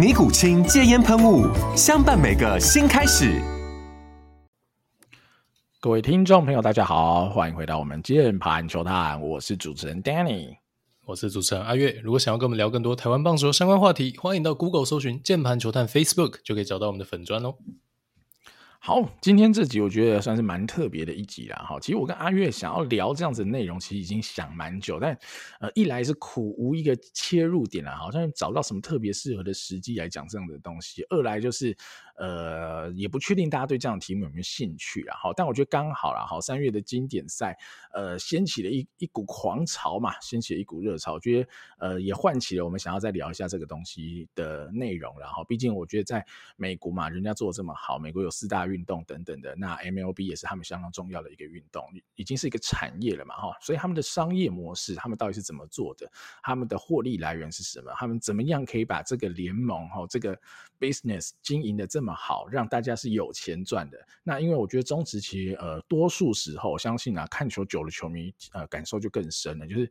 尼古清戒烟喷雾，相伴每个新开始。各位听众朋友，大家好，欢迎回到我们键盘球探，我是主持人 Danny，我是主持人阿月。如果想要跟我们聊更多台湾棒球相关话题，欢迎到 Google 搜寻键盘球探 Facebook，就可以找到我们的粉砖哦。好，今天这集我觉得算是蛮特别的一集啦。哈，其实我跟阿月想要聊这样子的内容，其实已经想蛮久，但呃，一来是苦无一个切入点啦，好像找不到什么特别适合的时机来讲这样的东西；二来就是。呃，也不确定大家对这样的题目有没有兴趣啊？好，但我觉得刚好啦，好，三月的经典赛，呃，掀起了一一股狂潮嘛，掀起了一股热潮，我觉得呃，也唤起了我们想要再聊一下这个东西的内容。然后，毕竟我觉得在美国嘛，人家做的这么好，美国有四大运动等等的，那 MLB 也是他们相当重要的一个运动，已经是一个产业了嘛，哈，所以他们的商业模式，他们到底是怎么做的？他们的获利来源是什么？他们怎么样可以把这个联盟哈，这个 business 经营的这么好，让大家是有钱赚的。那因为我觉得中职其实呃，多数时候，我相信啊，看球久了球迷呃，感受就更深了，就是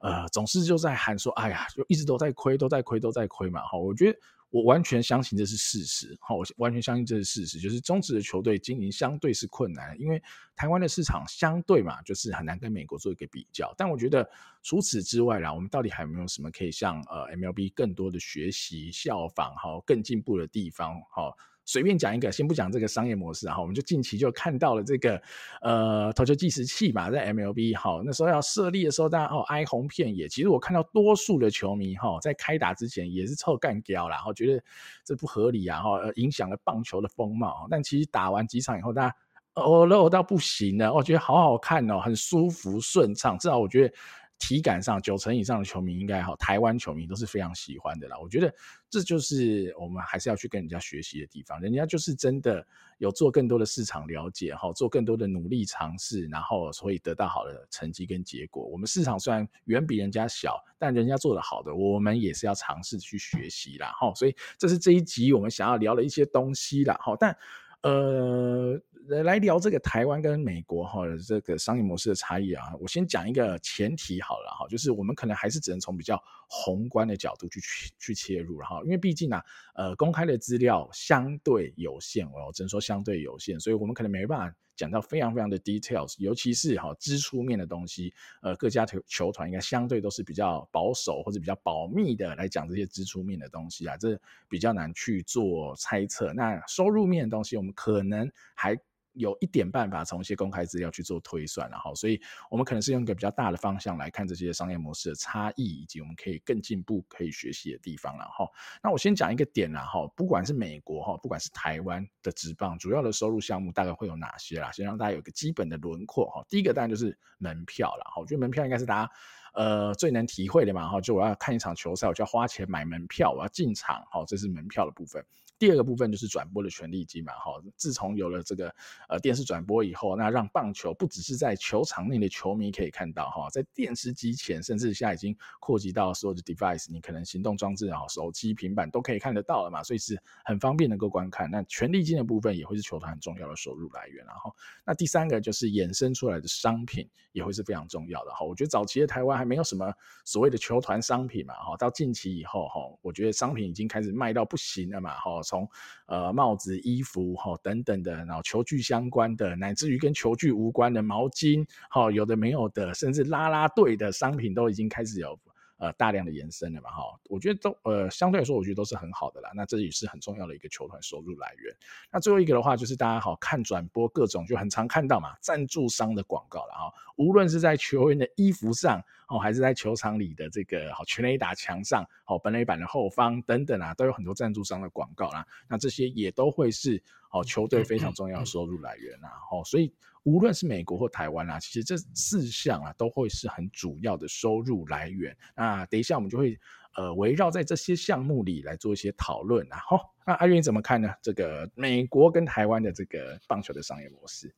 呃，总是就在喊说，哎呀，就一直都在亏，都在亏，都在亏嘛。哈，我觉得。我完全相信这是事实，好，我完全相信这是事实，就是中职的球队经营相对是困难，因为台湾的市场相对嘛，就是很难跟美国做一个比较。但我觉得除此之外啦，我们到底还有没有什么可以向呃 MLB 更多的学习、效仿，好，更进步的地方，好？随便讲一个，先不讲这个商业模式哈，我们就近期就看到了这个呃投球计时器嘛，在 MLB 哈，那时候要设立的时候，大家哦哀鸿遍野。其实我看到多数的球迷哈，在开打之前也是臭干譙啦，然后觉得这不合理啊，哈，影响了棒球的风貌。但其实打完几场以后，大家哦乐到不行了，我觉得好好看哦，很舒服顺畅，至少我觉得。体感上九成以上的球迷应该好，台湾球迷都是非常喜欢的啦。我觉得这就是我们还是要去跟人家学习的地方，人家就是真的有做更多的市场了解，哈，做更多的努力尝试，然后所以得到好的成绩跟结果。我们市场虽然远比人家小，但人家做得好的，我们也是要尝试去学习啦，哈。所以这是这一集我们想要聊的一些东西啦，哈。但呃。来聊这个台湾跟美国哈这个商业模式的差异啊，我先讲一个前提好了哈，就是我们可能还是只能从比较宏观的角度去去切入哈，因为毕竟啊，呃，公开的资料相对有限哦，只能说相对有限，所以我们可能没办法讲到非常非常的 details，尤其是哈支出面的东西，呃，各家球球团应该相对都是比较保守或者比较保密的来讲这些支出面的东西啊，这比较难去做猜测。那收入面的东西，我们可能还有一点办法从一些公开资料去做推算，然后，所以我们可能是用一个比较大的方向来看这些商业模式的差异，以及我们可以更进步、可以学习的地方，然后，那我先讲一个点，然后，不管是美国哈，不管是台湾的职棒，主要的收入项目大概会有哪些啦？先让大家有个基本的轮廓哈。第一个当然就是门票了，哈，我觉得门票应该是大家呃最能体会的嘛，哈，就我要看一场球赛，我就要花钱买门票，我要进场，哈，这是门票的部分。第二个部分就是转播的权利金嘛，哈，自从有了这个呃电视转播以后，那让棒球不只是在球场内的球迷可以看到，哈，在电视机前，甚至现在已经扩及到所有的 device，你可能行动装置啊、手机、平板都可以看得到了嘛，所以是很方便能够观看。那权利金的部分也会是球团很重要的收入来源，然后那第三个就是衍生出来的商品也会是非常重要的，哈。我觉得早期的台湾还没有什么所谓的球团商品嘛，哈，到近期以后，哈，我觉得商品已经开始卖到不行了嘛，哈。从呃帽子、衣服哈、等等的，然后球具相关的，乃至于跟球具无关的毛巾，哈、有的没有的，甚至拉拉队的商品都已经开始有呃大量的延伸了嘛哈，我觉得都呃相对来说，我觉得都是很好的啦。那这也是很重要的一个球团收入来源。那最后一个的话，就是大家好看转播各种就很常看到嘛，赞助商的广告了哈，无论是在球员的衣服上哦，还是在球场里的这个好全垒打墙上哦，本垒板的后方等等啊，都有很多赞助商的广告啦。那这些也都会是哦球队非常重要的收入来源啊。哦，所以。无论是美国或台湾啊，其实这四项啊都会是很主要的收入来源。那等一下我们就会呃围绕在这些项目里来做一些讨论啊。好，那阿渊怎么看呢？这个美国跟台湾的这个棒球的商业模式？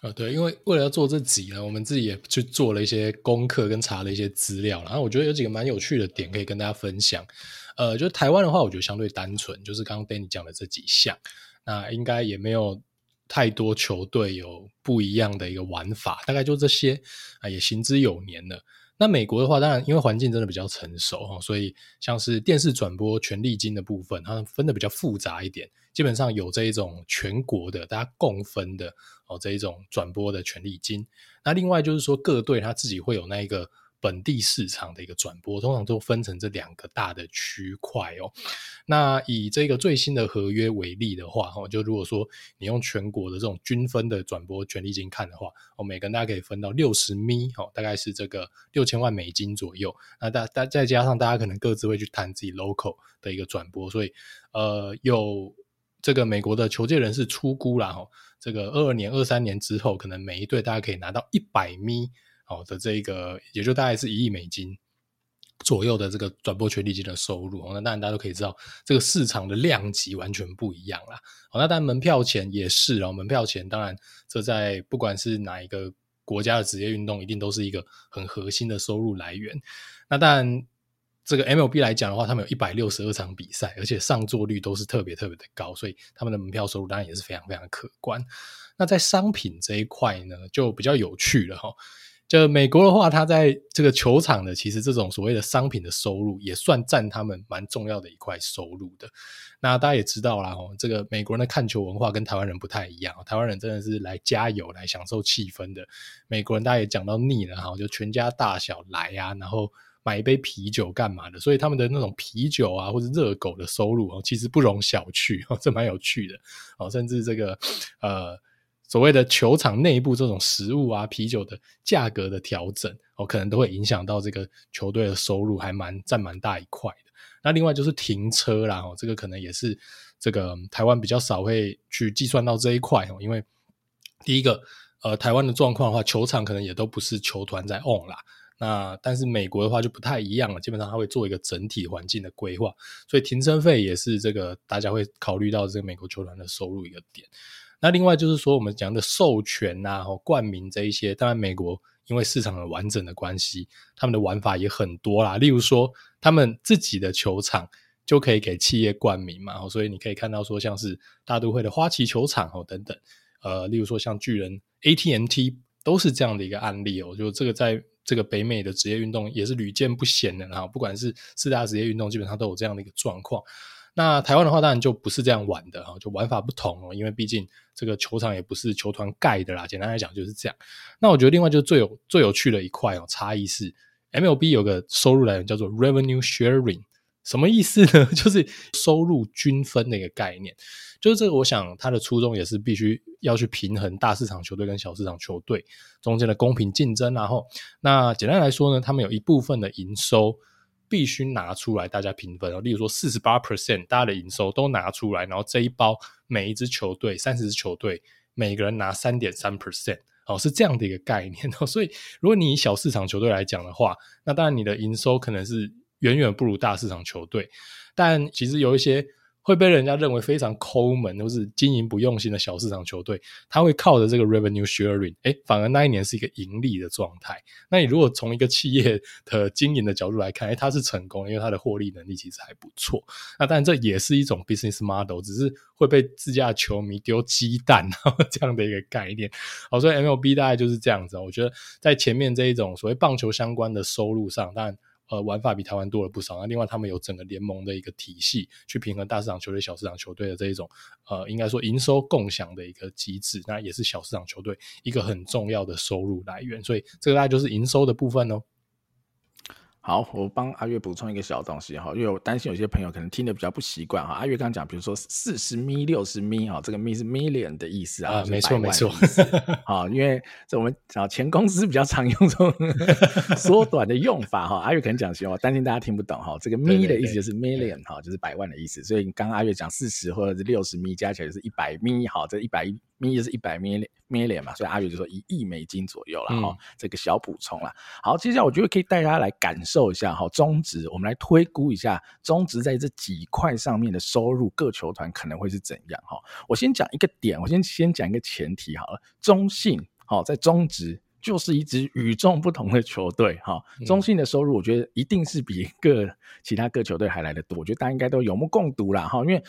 呃，对，因为为了要做这集呢，我们自己也去做了一些功课跟查了一些资料，然后我觉得有几个蛮有趣的点可以跟大家分享。呃，就台湾的话，我觉得相对单纯，就是刚刚 Danny 讲的这几项，那应该也没有。太多球队有不一样的一个玩法，大概就这些啊，也行之有年了。那美国的话，当然因为环境真的比较成熟哈，所以像是电视转播权利金的部分，它分的比较复杂一点，基本上有这一种全国的大家共分的哦，这一种转播的权利金。那另外就是说各队他自己会有那一个。本地市场的一个转播，通常都分成这两个大的区块哦。那以这个最新的合约为例的话，哈，就如果说你用全国的这种均分的转播权利金看的话，哦，每个人大家可以分到六十咪，哦，大概是这个六千万美金左右。那大大再加上大家可能各自会去谈自己 local 的一个转播，所以呃，有这个美国的球界人士出估啦，哈，这个二二年、二三年之后，可能每一队大家可以拿到一百咪。好的，这个也就大概是一亿美金左右的这个转播权利金的收入。那当然大家都可以知道，这个市场的量级完全不一样啦。那当然门票钱也是哦，门票钱当然这在不管是哪一个国家的职业运动，一定都是一个很核心的收入来源。那当然，这个 MLB 来讲的话，他们有一百六十二场比赛，而且上座率都是特别特别的高，所以他们的门票收入当然也是非常非常可观。那在商品这一块呢，就比较有趣了哈。就美国的话，它在这个球场的，其实这种所谓的商品的收入，也算占他们蛮重要的一块收入的。那大家也知道啦，吼，这个美国人的看球文化跟台湾人不太一样，台湾人真的是来加油、来享受气氛的。美国人大家也讲到腻了，哈，就全家大小来啊，然后买一杯啤酒干嘛的，所以他们的那种啤酒啊，或者热狗的收入哦，其实不容小觑，哦，这蛮有趣的，哦，甚至这个呃。所谓的球场内部这种食物啊、啤酒的价格的调整，哦，可能都会影响到这个球队的收入，还蛮占蛮大一块的。那另外就是停车啦，哦，这个可能也是这个台湾比较少会去计算到这一块哦，因为第一个，呃，台湾的状况的话，球场可能也都不是球团在 own 啦。那但是美国的话就不太一样了，基本上它会做一个整体环境的规划，所以停车费也是这个大家会考虑到这个美国球团的收入一个点。那另外就是说，我们讲的授权啊、冠名这一些，当然美国因为市场的完整的关系，他们的玩法也很多啦。例如说，他们自己的球场就可以给企业冠名嘛，所以你可以看到说，像是大都会的花旗球场哦等等，呃，例如说像巨人 AT&T 都是这样的一个案例哦。就这个在这个北美的职业运动也是屡见不鲜的，哈不管是四大职业运动，基本上都有这样的一个状况。那台湾的话，当然就不是这样玩的哈，就玩法不同哦，因为毕竟这个球场也不是球团盖的啦。简单来讲就是这样。那我觉得另外就最有最有趣的一块哦，差异是 MLB 有个收入来源叫做 Revenue Sharing，什么意思呢？就是收入均分的一个概念。就是这个，我想它的初衷也是必须要去平衡大市场球队跟小市场球队中间的公平竞争。然后，那简单来说呢，他们有一部分的营收。必须拿出来，大家平分哦。例如说，四十八 percent 大家的营收都拿出来，然后这一包每一支球队三十支球队，每个人拿三点三 percent，哦，是这样的一个概念哦。所以，如果你以小市场球队来讲的话，那当然你的营收可能是远远不如大市场球队，但其实有一些。会被人家认为非常抠门，都是经营不用心的小市场球队，他会靠着这个 revenue sharing，诶，反而那一年是一个盈利的状态。那你如果从一个企业的经营的角度来看，诶，它是成功，因为它的获利能力其实还不错。那但这也是一种 business model，只是会被自家的球迷丢鸡蛋 这样的一个概念。好，所以 MLB 大概就是这样子。我觉得在前面这一种所谓棒球相关的收入上，当然。呃，玩法比台湾多了不少。那另外，他们有整个联盟的一个体系，去平衡大市场球队、小市场球队的这一种，呃，应该说营收共享的一个机制。那也是小市场球队一个很重要的收入来源。所以，这个大概就是营收的部分哦。好，我帮阿月补充一个小东西哈，因为我担心有些朋友可能听得比较不习惯哈。阿月刚刚讲，比如说四十咪、六十咪哈，这个咪是 million 的意思啊，啊没错没错。好，因为这我们啊前公司比较常用这种 缩短的用法哈。阿月可能讲行，我担心大家听不懂哈。这个咪的意思就是 million 哈，就是百万的意思。所以你刚刚阿月讲四十或者是六十咪加起来就是一百咪哈，这一百一。咪就是一百 million 嘛，所以阿宇就说一亿美金左右了哈、这个小补充啦。好，接下来我觉得可以带大家来感受一下哈，中职我们来推估一下中职在这几块上面的收入，各球团可能会是怎样哈。我先讲一个点，我先先讲一个前提好了，中信好在中职就是一支与众不同的球队哈，中信的收入我觉得一定是比各其他各球队还来得多，我觉得大家应该都有目共睹啦哈，因为。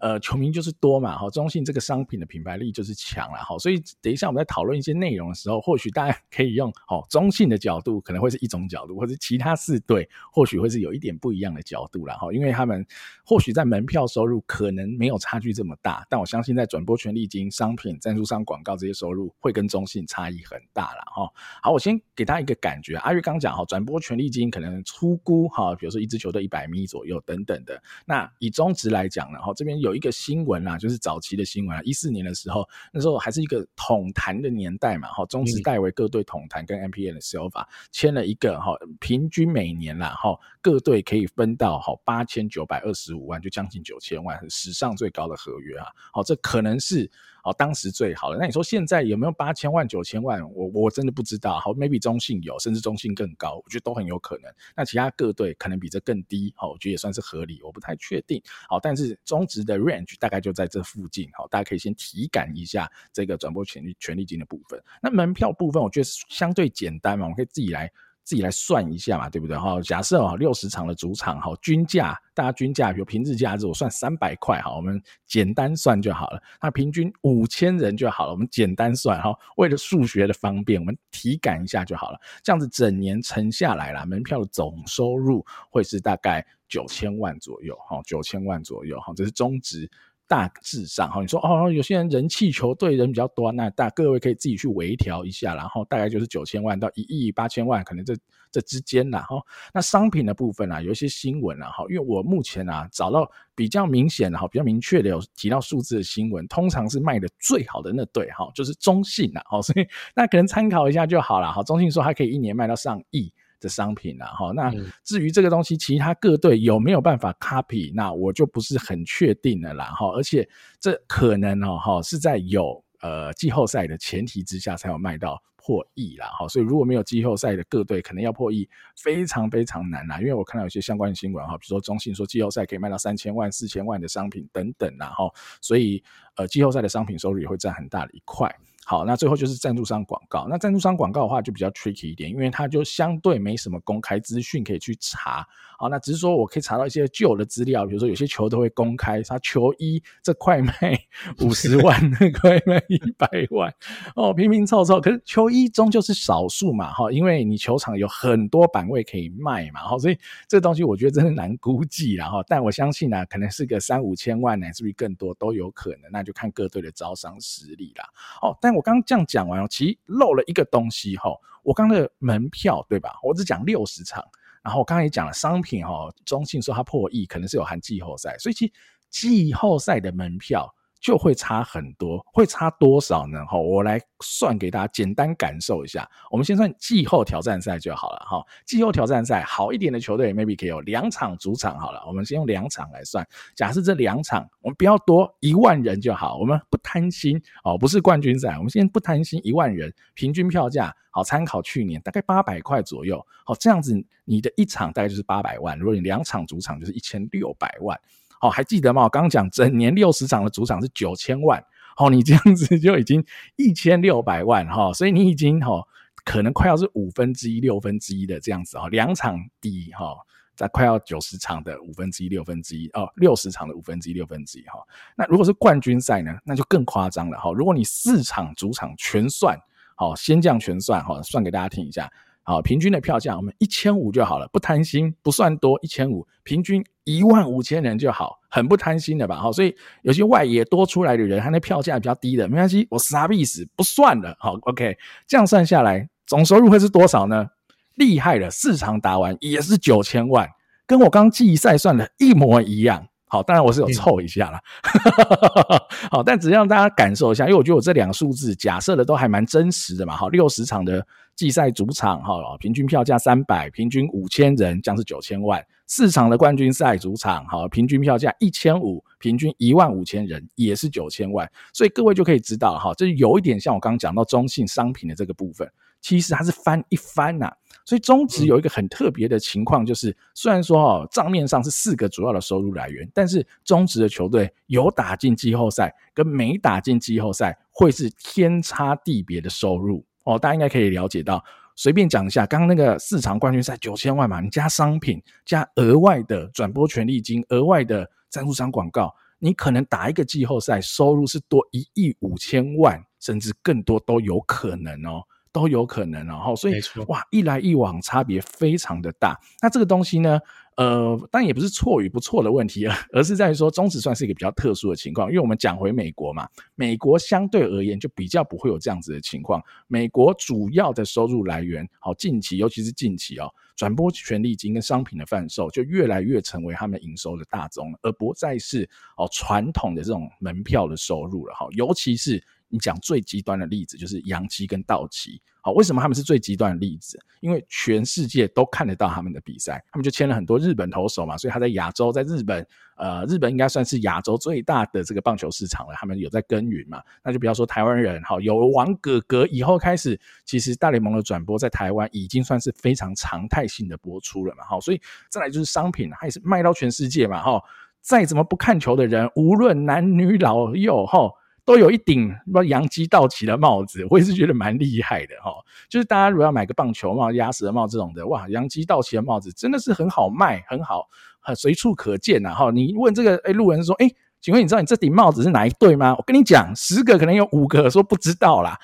呃，球迷就是多嘛，哈，中信这个商品的品牌力就是强了，哈，所以等一下我们在讨论一些内容的时候，或许大家 可以用哦中信的角度，可能会是一种角度，或者其他四队或许会是有一点不一样的角度了，哈，因为他们或许在门票收入可能没有差距这么大，但我相信在转播权利金、商品、赞助商广告这些收入会跟中信差异很大了，哈。好，我先给大家一个感觉，阿月刚讲哈，转播权利金可能初估哈，比如说一支球队一百米左右等等的，那以中值来讲呢，哈，这边有。一个新闻啊，就是早期的新闻啊，一四年的时候，那时候还是一个统谈的年代嘛，哈，中职代为各队统谈跟 MPN 的 s 法签了一个哈，平均每年啦哈，各队可以分到哈八千九百二十五万，就将近九千万，史上最高的合约啊，好，这可能是。哦，当时最好的。那你说现在有没有八千万、九千万？我我真的不知道。好，maybe 中信有，甚至中信更高，我觉得都很有可能。那其他各队可能比这更低，好，我觉得也算是合理。我不太确定。好，但是中值的 range 大概就在这附近。好，大家可以先体感一下这个转播权利权利金的部分。那门票部分，我觉得相对简单嘛，我们可以自己来。自己来算一下嘛，对不对？哈，假设啊，六十场的主场，哈，均价，大家均价，比如平日价值，我算三百块，哈，我们简单算就好了。那平均五千人就好了，我们简单算，哈，为了数学的方便，我们体感一下就好了。这样子整年乘下来啦，门票的总收入会是大概九千万左右，哈，九千万左右，哈，这是中值。大致上哈，你说哦，有些人人气球队人比较多，那大各位可以自己去微调一下，然后大概就是九千万到一亿八千万，可能这这之间啦哈。那商品的部分啊，有一些新闻啊哈，因为我目前啊找到比较明显的哈，比较明确的有提到数字的新闻，通常是卖的最好的那对哈，就是中信呐，哈，所以 那可能参考一下就好了哈。中信说它可以一年卖到上亿。的商品啦，哈，那至于这个东西，其他各队有没有办法 copy，那我就不是很确定了啦，哈，而且这可能哦，哈，是在有呃季后赛的前提之下才有卖到破亿啦，哈，所以如果没有季后赛的各队，可能要破亿非常非常难啦，因为我看到有些相关的新闻哈，比如说中信说季后赛可以卖到三千万、四千万的商品等等啦，哈，所以呃季后赛的商品收入也会占很大的一块。好，那最后就是赞助商广告。那赞助商广告的话就比较 tricky 一点，因为它就相对没什么公开资讯可以去查。好，那只是说我可以查到一些旧的资料，比如说有些球都会公开，他球衣这块卖 五十万，那块卖一百万，哦，拼拼凑凑。可是球衣终究是少数嘛，哈，因为你球场有很多版位可以卖嘛，哈，所以这东西我觉得真的难估计啦，哈。但我相信呢、啊，可能是个三五千万呢，是不是更多都有可能？那就看各队的招商实力啦。哦，但我刚刚这样讲完哦，其实漏了一个东西哈。我刚刚的门票对吧？我只讲六十场，然后我刚刚也讲了商品哈。中信说它破亿，可能是有含季后赛，所以其实季后赛的门票。就会差很多，会差多少呢？哈，我来算给大家简单感受一下。我们先算季后挑战赛就好了哈。季后挑战赛好一点的球队，maybe 可以有两场主场好了。我们先用两场来算。假设这两场我们不要多一万人就好，我们不贪心哦，不是冠军赛，我们先不贪心一万人，平均票价好，参考去年大概八百块左右。好，这样子你的一场大概就是八百万，如果你两场主场就是一千六百万。好，还记得吗？我刚刚讲整年六十场的主场是九千万，好，你这样子就已经一千六百万哈，所以你已经哈可能快要是五分之一、六分之一的这样子哈，两场底哈，在快要九十场的五分之一、六分之一哦，六十场的五分之一、六分之一哈。那如果是冠军赛呢，那就更夸张了哈。如果你四场主场全算，好，先将全算哈，算给大家听一下。好，平均的票价我们一千五就好了，不贪心，不算多，一千五，平均一万五千人就好，很不贪心的吧？好，所以有些外野多出来的人，他那票价比较低的，没关系，我啥意思不算了。好，OK，这样算下来，总收入会是多少呢？厉害了，四场打完也是九千万，跟我刚季赛算的一模一样。好，当然我是有凑一下啦。嗯、好，但只让大家感受一下，因为我觉得我这两个数字假设的都还蛮真实的嘛。好，六十场的季赛主场，哈，平均票价三百，平均五千人，将是九千万。四场的冠军赛主场，好，平均票价一千五，平均一万五千人，也是九千万。所以各位就可以知道，哈，这有一点像我刚刚讲到中信商品的这个部分，其实它是翻一翻呐、啊。所以中职有一个很特别的情况，就是虽然说哦账面上是四个主要的收入来源，但是中职的球队有打进季后赛跟没打进季后赛会是天差地别的收入哦。大家应该可以了解到，随便讲一下，刚刚那个四场冠军赛九千万嘛，你加商品加额外的转播权利金、额外的赞助商广告，你可能打一个季后赛收入是多一亿五千万，甚至更多都有可能哦。都有可能，然后所以哇，一来一往差别非常的大。那这个东西呢，呃，当然也不是错与不错的问题，而是在于说中职算是一个比较特殊的情况。因为我们讲回美国嘛，美国相对而言就比较不会有这样子的情况。美国主要的收入来源，好，近期尤其是近期哦，转播权利金跟商品的贩售就越来越成为他们营收的大宗，而不再是哦传统的这种门票的收入了哈，尤其是。你讲最极端的例子就是洋基跟道奇，好，为什么他们是最极端的例子？因为全世界都看得到他们的比赛，他们就签了很多日本投手嘛，所以他在亚洲，在日本，呃，日本应该算是亚洲最大的这个棒球市场了，他们有在耕耘嘛。那就不要说台湾人，好，有王哥哥以后开始，其实大联盟的转播在台湾已经算是非常常态性的播出了嘛，好，所以再来就是商品，它也是卖到全世界嘛，哈，再怎么不看球的人，无论男女老幼，哈。都有一顶什么洋基道奇的帽子，我也是觉得蛮厉害的哈。就是大家如果要买个棒球帽、鸭舌帽这种的，哇，洋基道奇的帽子真的是很好卖，很好，很随处可见呐哈。你问这个哎路人说，哎，请问你知道你这顶帽子是哪一队吗？我跟你讲，十个可能有五个说不知道啦。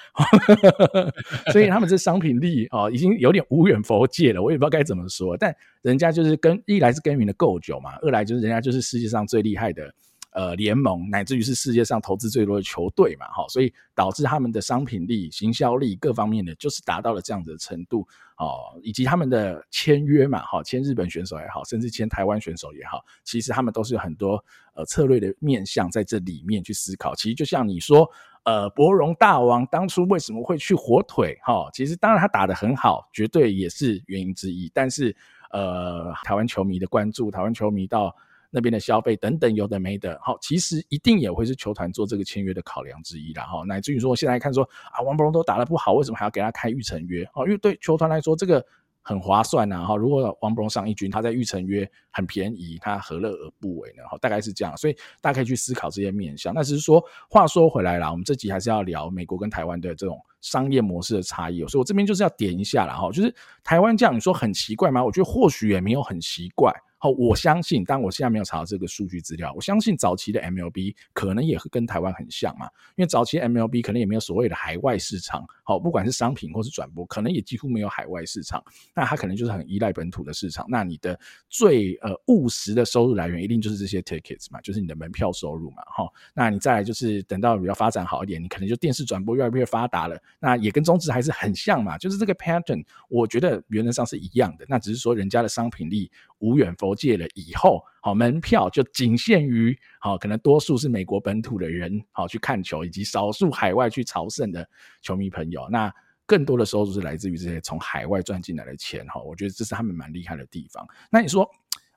所以他们这商品力哦，已经有点无远佛界了，我也不知道该怎么说。但人家就是跟一来是耕耘的够久嘛，二来就是人家就是世界上最厉害的。呃，联盟乃至于是世界上投资最多的球队嘛，哈，所以导致他们的商品力、行销力各方面的，就是达到了这样子的程度，哦，以及他们的签约嘛，哈，签日本选手也好，甚至签台湾选手也好，其实他们都是有很多呃策略的面向在这里面去思考。其实就像你说，呃，柏融大王当初为什么会去火腿，哈，其实当然他打得很好，绝对也是原因之一。但是，呃，台湾球迷的关注，台湾球迷到。那边的消费等等有的没的，好，其实一定也会是球团做这个签约的考量之一啦，哈，乃至于说现在看说啊，王柏融都打得不好，为什么还要给他开预成约？哦，因为对球团来说这个很划算呐，哈，如果王柏融上一军，他在预成约很便宜，他何乐而不为呢？哈，大概是这样，所以大家可以去思考这些面向。那只是说，话说回来啦，我们这集还是要聊美国跟台湾的这种商业模式的差异，所以我这边就是要点一下啦，哈，就是台湾这样，你说很奇怪吗？我觉得或许也没有很奇怪。好，我相信，当然我现在没有查到这个数据资料。我相信早期的 MLB 可能也跟台湾很像嘛，因为早期 MLB 可能也没有所谓的海外市场。好，不管是商品或是转播，可能也几乎没有海外市场。那它可能就是很依赖本土的市场。那你的最呃务实的收入来源，一定就是这些 tickets 嘛，就是你的门票收入嘛。哈，那你再来就是等到比较发展好一点，你可能就电视转播越来越发达了。那也跟中职还是很像嘛，就是这个 pattern，我觉得原则上是一样的。那只是说人家的商品力无远否弗届了以后，好，门票就仅限于好，可能多数是美国本土的人好去看球，以及少数海外去朝圣的球迷朋友。那更多的收入是来自于这些从海外赚进来的钱哈。我觉得这是他们蛮厉害的地方。那你说，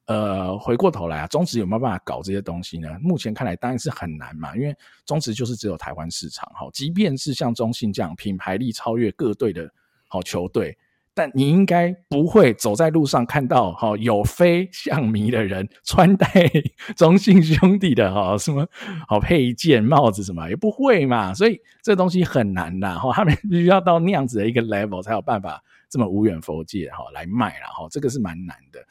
呃，回过头来啊，中职有没有办法搞这些东西呢？目前看来当然是很难嘛，因为中职就是只有台湾市场哈。即便是像中信这样品牌力超越各队的好球队。但你应该不会走在路上看到哈有非象迷的人穿戴 中信兄弟的哈什么好配件帽子什么也不会嘛，所以这东西很难的哈，他们 必须要到那样子的一个 level 才有办法这么无远佛界哈来卖了哈，这个是蛮难的。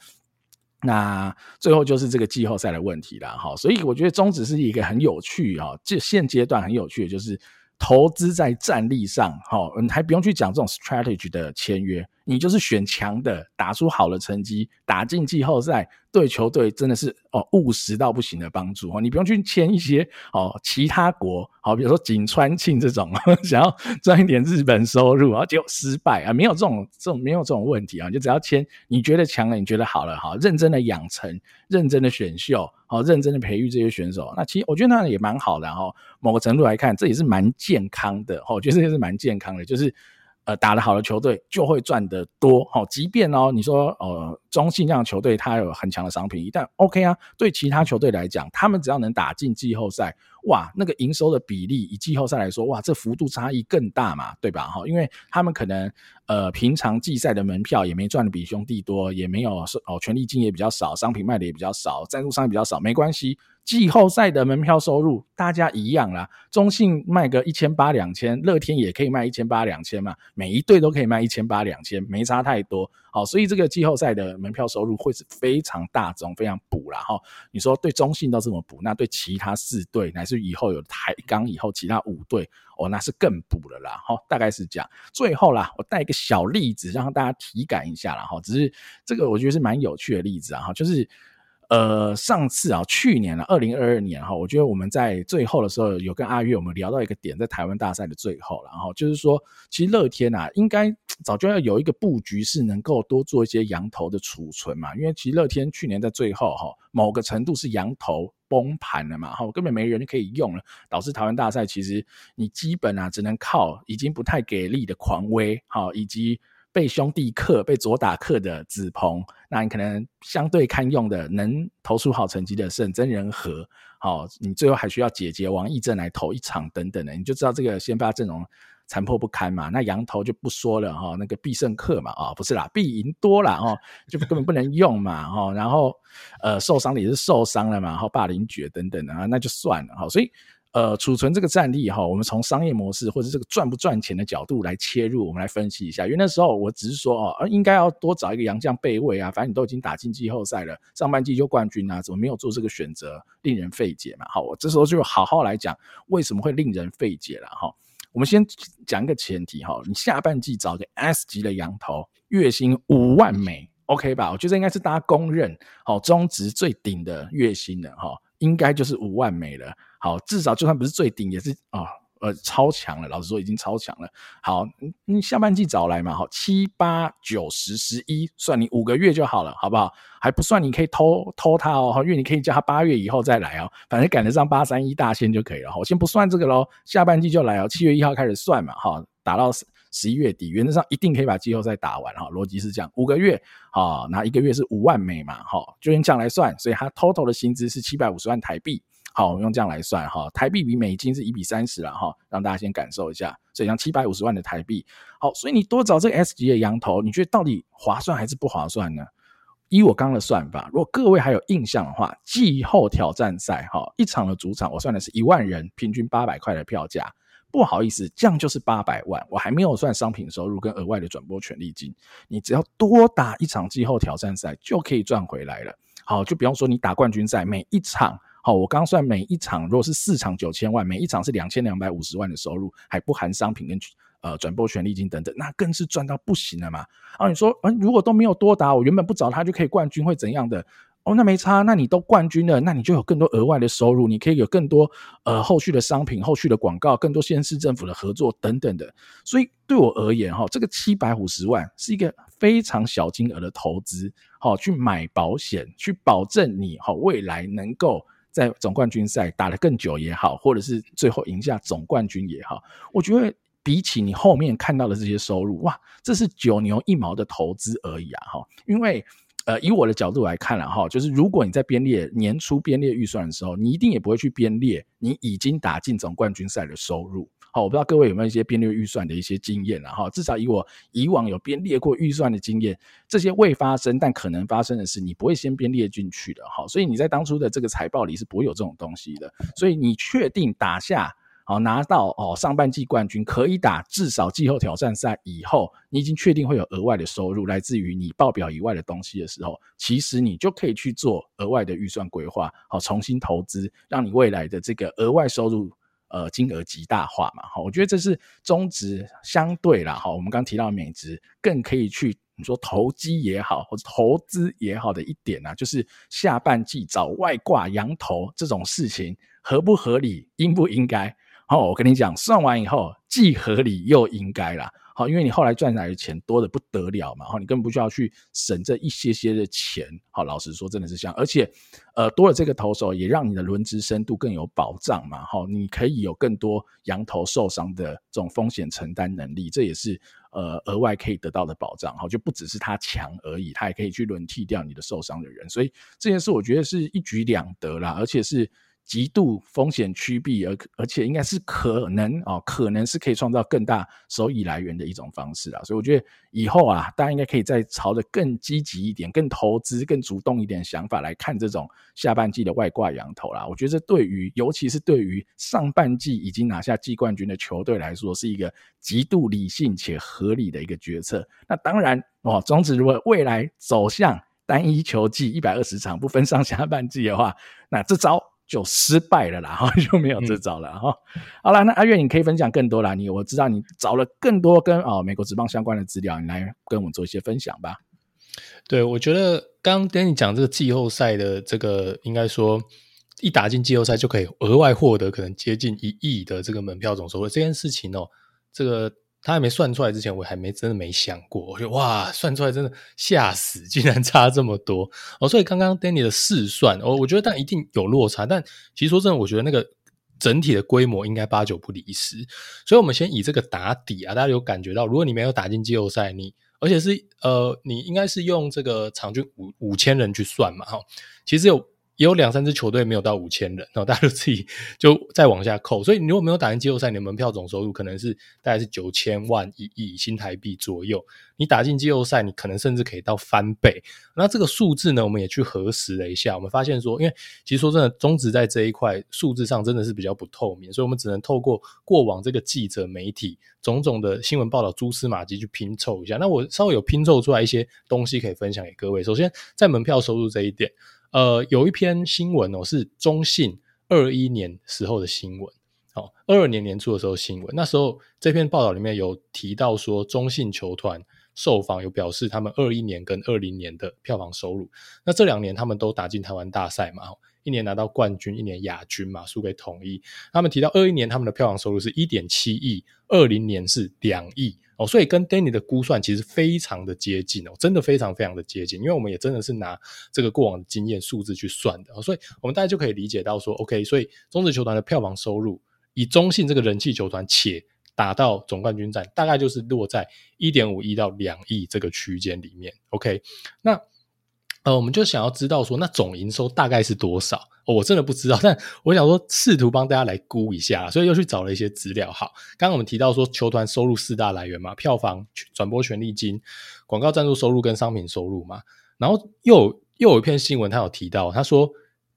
那最后就是这个季后赛的问题了哈，所以我觉得中止是一个很有趣啊，这现阶段很有趣的就是投资在战力上哈，你还不用去讲这种 strategy 的签约。你就是选强的，打出好的成绩，打进季后赛，对球队真的是哦务实到不行的帮助哦。你不用去签一些哦其他国，好，比如说井川庆这种 想要赚一点日本收入，然后结果失败啊，没有这种这种没有这种问题啊，就只要签你觉得强了，你觉得好了哈，认真的养成，认真的选秀，好，认真的培育这些选手，那其实我觉得那也蛮好的哈。某个程度来看，这也是蛮健康的哈，我觉得这也是蛮健康的，就是。呃，打得好的球队就会赚得多，好，即便哦，你说呃，中信这样球队它有很强的商品，但 OK 啊，对其他球队来讲，他们只要能打进季后赛，哇，那个营收的比例以季后赛来说，哇，这幅度差异更大嘛，对吧？哈，因为他们可能呃，平常季赛的门票也没赚的比兄弟多，也没有哦，权利金也比较少，商品卖的也比较少，赞助商也比较少，没关系。季后赛的门票收入大家一样啦，中信卖个一千八两千，乐天也可以卖一千八两千嘛，每一队都可以卖一千八两千，没差太多。好，所以这个季后赛的门票收入会是非常大众、非常补啦哈。你说对中信都这么补，那对其他四队乃至以后有台钢以后其他五队哦，那是更补了啦哈。大概是这样。最后啦，我带一个小例子让大家体感一下啦哈。只是这个我觉得是蛮有趣的例子啊哈，就是。呃，上次啊，去年啊，二零二二年哈，我觉得我们在最后的时候有跟阿月我们聊到一个点，在台湾大赛的最后，然后就是说，其实乐天啊，应该早就要有一个布局，是能够多做一些羊头的储存嘛，因为其实乐天去年在最后哈，某个程度是羊头崩盘了嘛，哈，根本没人可以用了，导致台湾大赛其实你基本啊，只能靠已经不太给力的狂威，哈，以及。被兄弟克、被左打克的子鹏，那你可能相对堪用的，能投出好成绩的是曾仁和，好，你最后还需要姐姐王义正来投一场等等的，你就知道这个先发阵容残破不堪嘛。那羊头就不说了哈，那个必胜客嘛，啊不是啦，必赢多啦，哈，就根本不能用嘛，哈，然后呃受伤的也是受伤了嘛，然后霸凌绝等等的啊，那就算了哈，所以。呃，储存这个战力哈，我们从商业模式或者这个赚不赚钱的角度来切入，我们来分析一下。因为那时候我只是说哦，应该要多找一个洋将备位啊，反正你都已经打进季后赛了，上半季就冠军啊，怎么没有做这个选择，令人费解嘛。好，我这时候就好好来讲为什么会令人费解了哈。我们先讲一个前提哈，你下半季找个 S 级的洋头，月薪五万美，OK 吧？我觉得应该是大家公认好中职最顶的月薪了哈，应该就是五万美了。好，至少就算不是最顶，也是啊、哦，呃，超强了。老实说，已经超强了。好，你下半季找来嘛，好，七八九十十一，算你五个月就好了，好不好？还不算你可以偷偷他哦，因为你可以叫他八月以后再来哦，反正赶得上八三一大限就可以了。我先不算这个喽，下半季就来哦，七月一号开始算嘛，哈，打到十一月底，原则上一定可以把季后赛打完哈。逻辑是这样，五个月，好，那一个月是五万美嘛，哈，就用这样来算，所以他 total 的薪资是七百五十万台币。好，我们用这样来算哈，台币比美金是一比三十了哈，让大家先感受一下，所以像七百五十万的台币，好，所以你多找这个 S 级的羊头，你觉得到底划算还是不划算呢？依我刚刚的算法，如果各位还有印象的话，季后挑战赛哈，一场的主场我算的是一万人，平均八百块的票价，不好意思，这样就是八百万，我还没有算商品收入跟额外的转播权利金，你只要多打一场季后挑战赛就可以赚回来了。好，就比方说你打冠军赛，每一场。好，我刚算每一场，如果是四场九千万，每一场是两千两百五十万的收入，还不含商品跟呃转播权利金等等，那更是赚到不行了嘛。啊，你说，嗯，如果都没有多打，我原本不找他就可以冠军，会怎样的？哦，那没差，那你都冠军了，那你就有更多额外的收入，你可以有更多呃后续的商品、后续的广告、更多县市政府的合作等等的。所以对我而言，哈，这个七百五十万是一个非常小金额的投资，好，去买保险，去保证你好未来能够。在总冠军赛打得更久也好，或者是最后赢下总冠军也好，我觉得比起你后面看到的这些收入，哇，这是九牛一毛的投资而已啊！哈，因为呃，以我的角度来看了哈，就是如果你在编列年初编列预算的时候，你一定也不会去编列你已经打进总冠军赛的收入。好，我不知道各位有没有一些编列预算的一些经验了哈。至少以我以往有编列过预算的经验，这些未发生但可能发生的事，你不会先编列进去的哈。所以你在当初的这个财报里是不会有这种东西的。所以你确定打下好拿到哦上半季冠军，可以打至少季后挑战赛以后，你已经确定会有额外的收入来自于你报表以外的东西的时候，其实你就可以去做额外的预算规划，好重新投资，让你未来的这个额外收入。呃金额极大化嘛。哈，我觉得这是中值相对啦，哈，我们刚提到美值更可以去你说投机也好，或者投资也好的一点啊，就是下半季找外挂羊头这种事情合不合理，应不应该？好，我跟你讲，算完以后既合理又应该啦。好，因为你后来赚来的钱多得不得了嘛，好，你根本不需要去省这一些些的钱。好，老实说，真的是这样。而且，呃，多了这个投手，也让你的轮值深度更有保障嘛。好，你可以有更多羊头受伤的这种风险承担能力，这也是呃额外可以得到的保障。好，就不只是他强而已，他也可以去轮替掉你的受伤的人。所以这件事，我觉得是一举两得啦，而且是。极度风险趋避，而而且应该是可能哦，可能是可以创造更大收益来源的一种方式啊，所以我觉得以后啊，大家应该可以再朝着更积极一点、更投资、更主动一点想法来看这种下半季的外挂羊头啦。我觉得这对于，尤其是对于上半季已经拿下季冠军的球队来说，是一个极度理性且合理的一个决策。那当然哦，中职如果未来走向单一球季一百二十场不分上下半季的话，那这招。就失败了啦，哈 就没有这招了哈。嗯、好了，那阿月你可以分享更多啦。你我知道你找了更多跟哦美国职棒相关的资料，你来跟我们做一些分享吧。对，我觉得刚刚跟你讲这个季后赛的这个，应该说一打进季后赛就可以额外获得可能接近一亿的这个门票总收入这件事情哦，这个。他还没算出来之前，我还没真的没想过。我觉得哇，算出来真的吓死，竟然差这么多哦！所以刚刚 Danny 的试算，哦，我觉得但一定有落差。但其实说真的，我觉得那个整体的规模应该八九不离十。所以，我们先以这个打底啊，大家有感觉到，如果你没有打进季后赛，你而且是呃，你应该是用这个场均五五千人去算嘛，哈，其实有。也有两三支球队没有到五千人，然后大家就自己就再往下扣。所以你如果没有打进季后赛，你的门票总收入可能是大概是九千万一亿新台币左右。你打进季后赛，你可能甚至可以到翻倍。那这个数字呢，我们也去核实了一下，我们发现说，因为其实说真的，中职在这一块数字上真的是比较不透明，所以我们只能透过过往这个记者媒体种种的新闻报道蛛丝马迹去拼凑一下。那我稍微有拼凑出来一些东西可以分享给各位。首先，在门票收入这一点。呃，有一篇新闻哦，是中信二一年时候的新闻，哦，二二年年初的时候新闻，那时候这篇报道里面有提到说，中信球团受访有表示他们二一年跟二零年的票房收入，那这两年他们都打进台湾大赛嘛，一年拿到冠军，一年亚军嘛，输给统一。他们提到二一年他们的票房收入是一点七亿，二零年是两亿。哦，所以跟 Danny 的估算其实非常的接近哦，真的非常非常的接近，因为我们也真的是拿这个过往的经验数字去算的，所以我们大家就可以理解到说，OK，所以中职球团的票房收入，以中信这个人气球团且打到总冠军战，大概就是落在一点五亿到两亿这个区间里面，OK，那。呃，我们就想要知道说，那总营收大概是多少？我真的不知道，但我想说，试图帮大家来估一下，所以又去找了一些资料。好，刚刚我们提到说，球团收入四大来源嘛，票房、转播权利金、广告赞助收入跟商品收入嘛。然后又有又有一篇新闻，他有提到，他说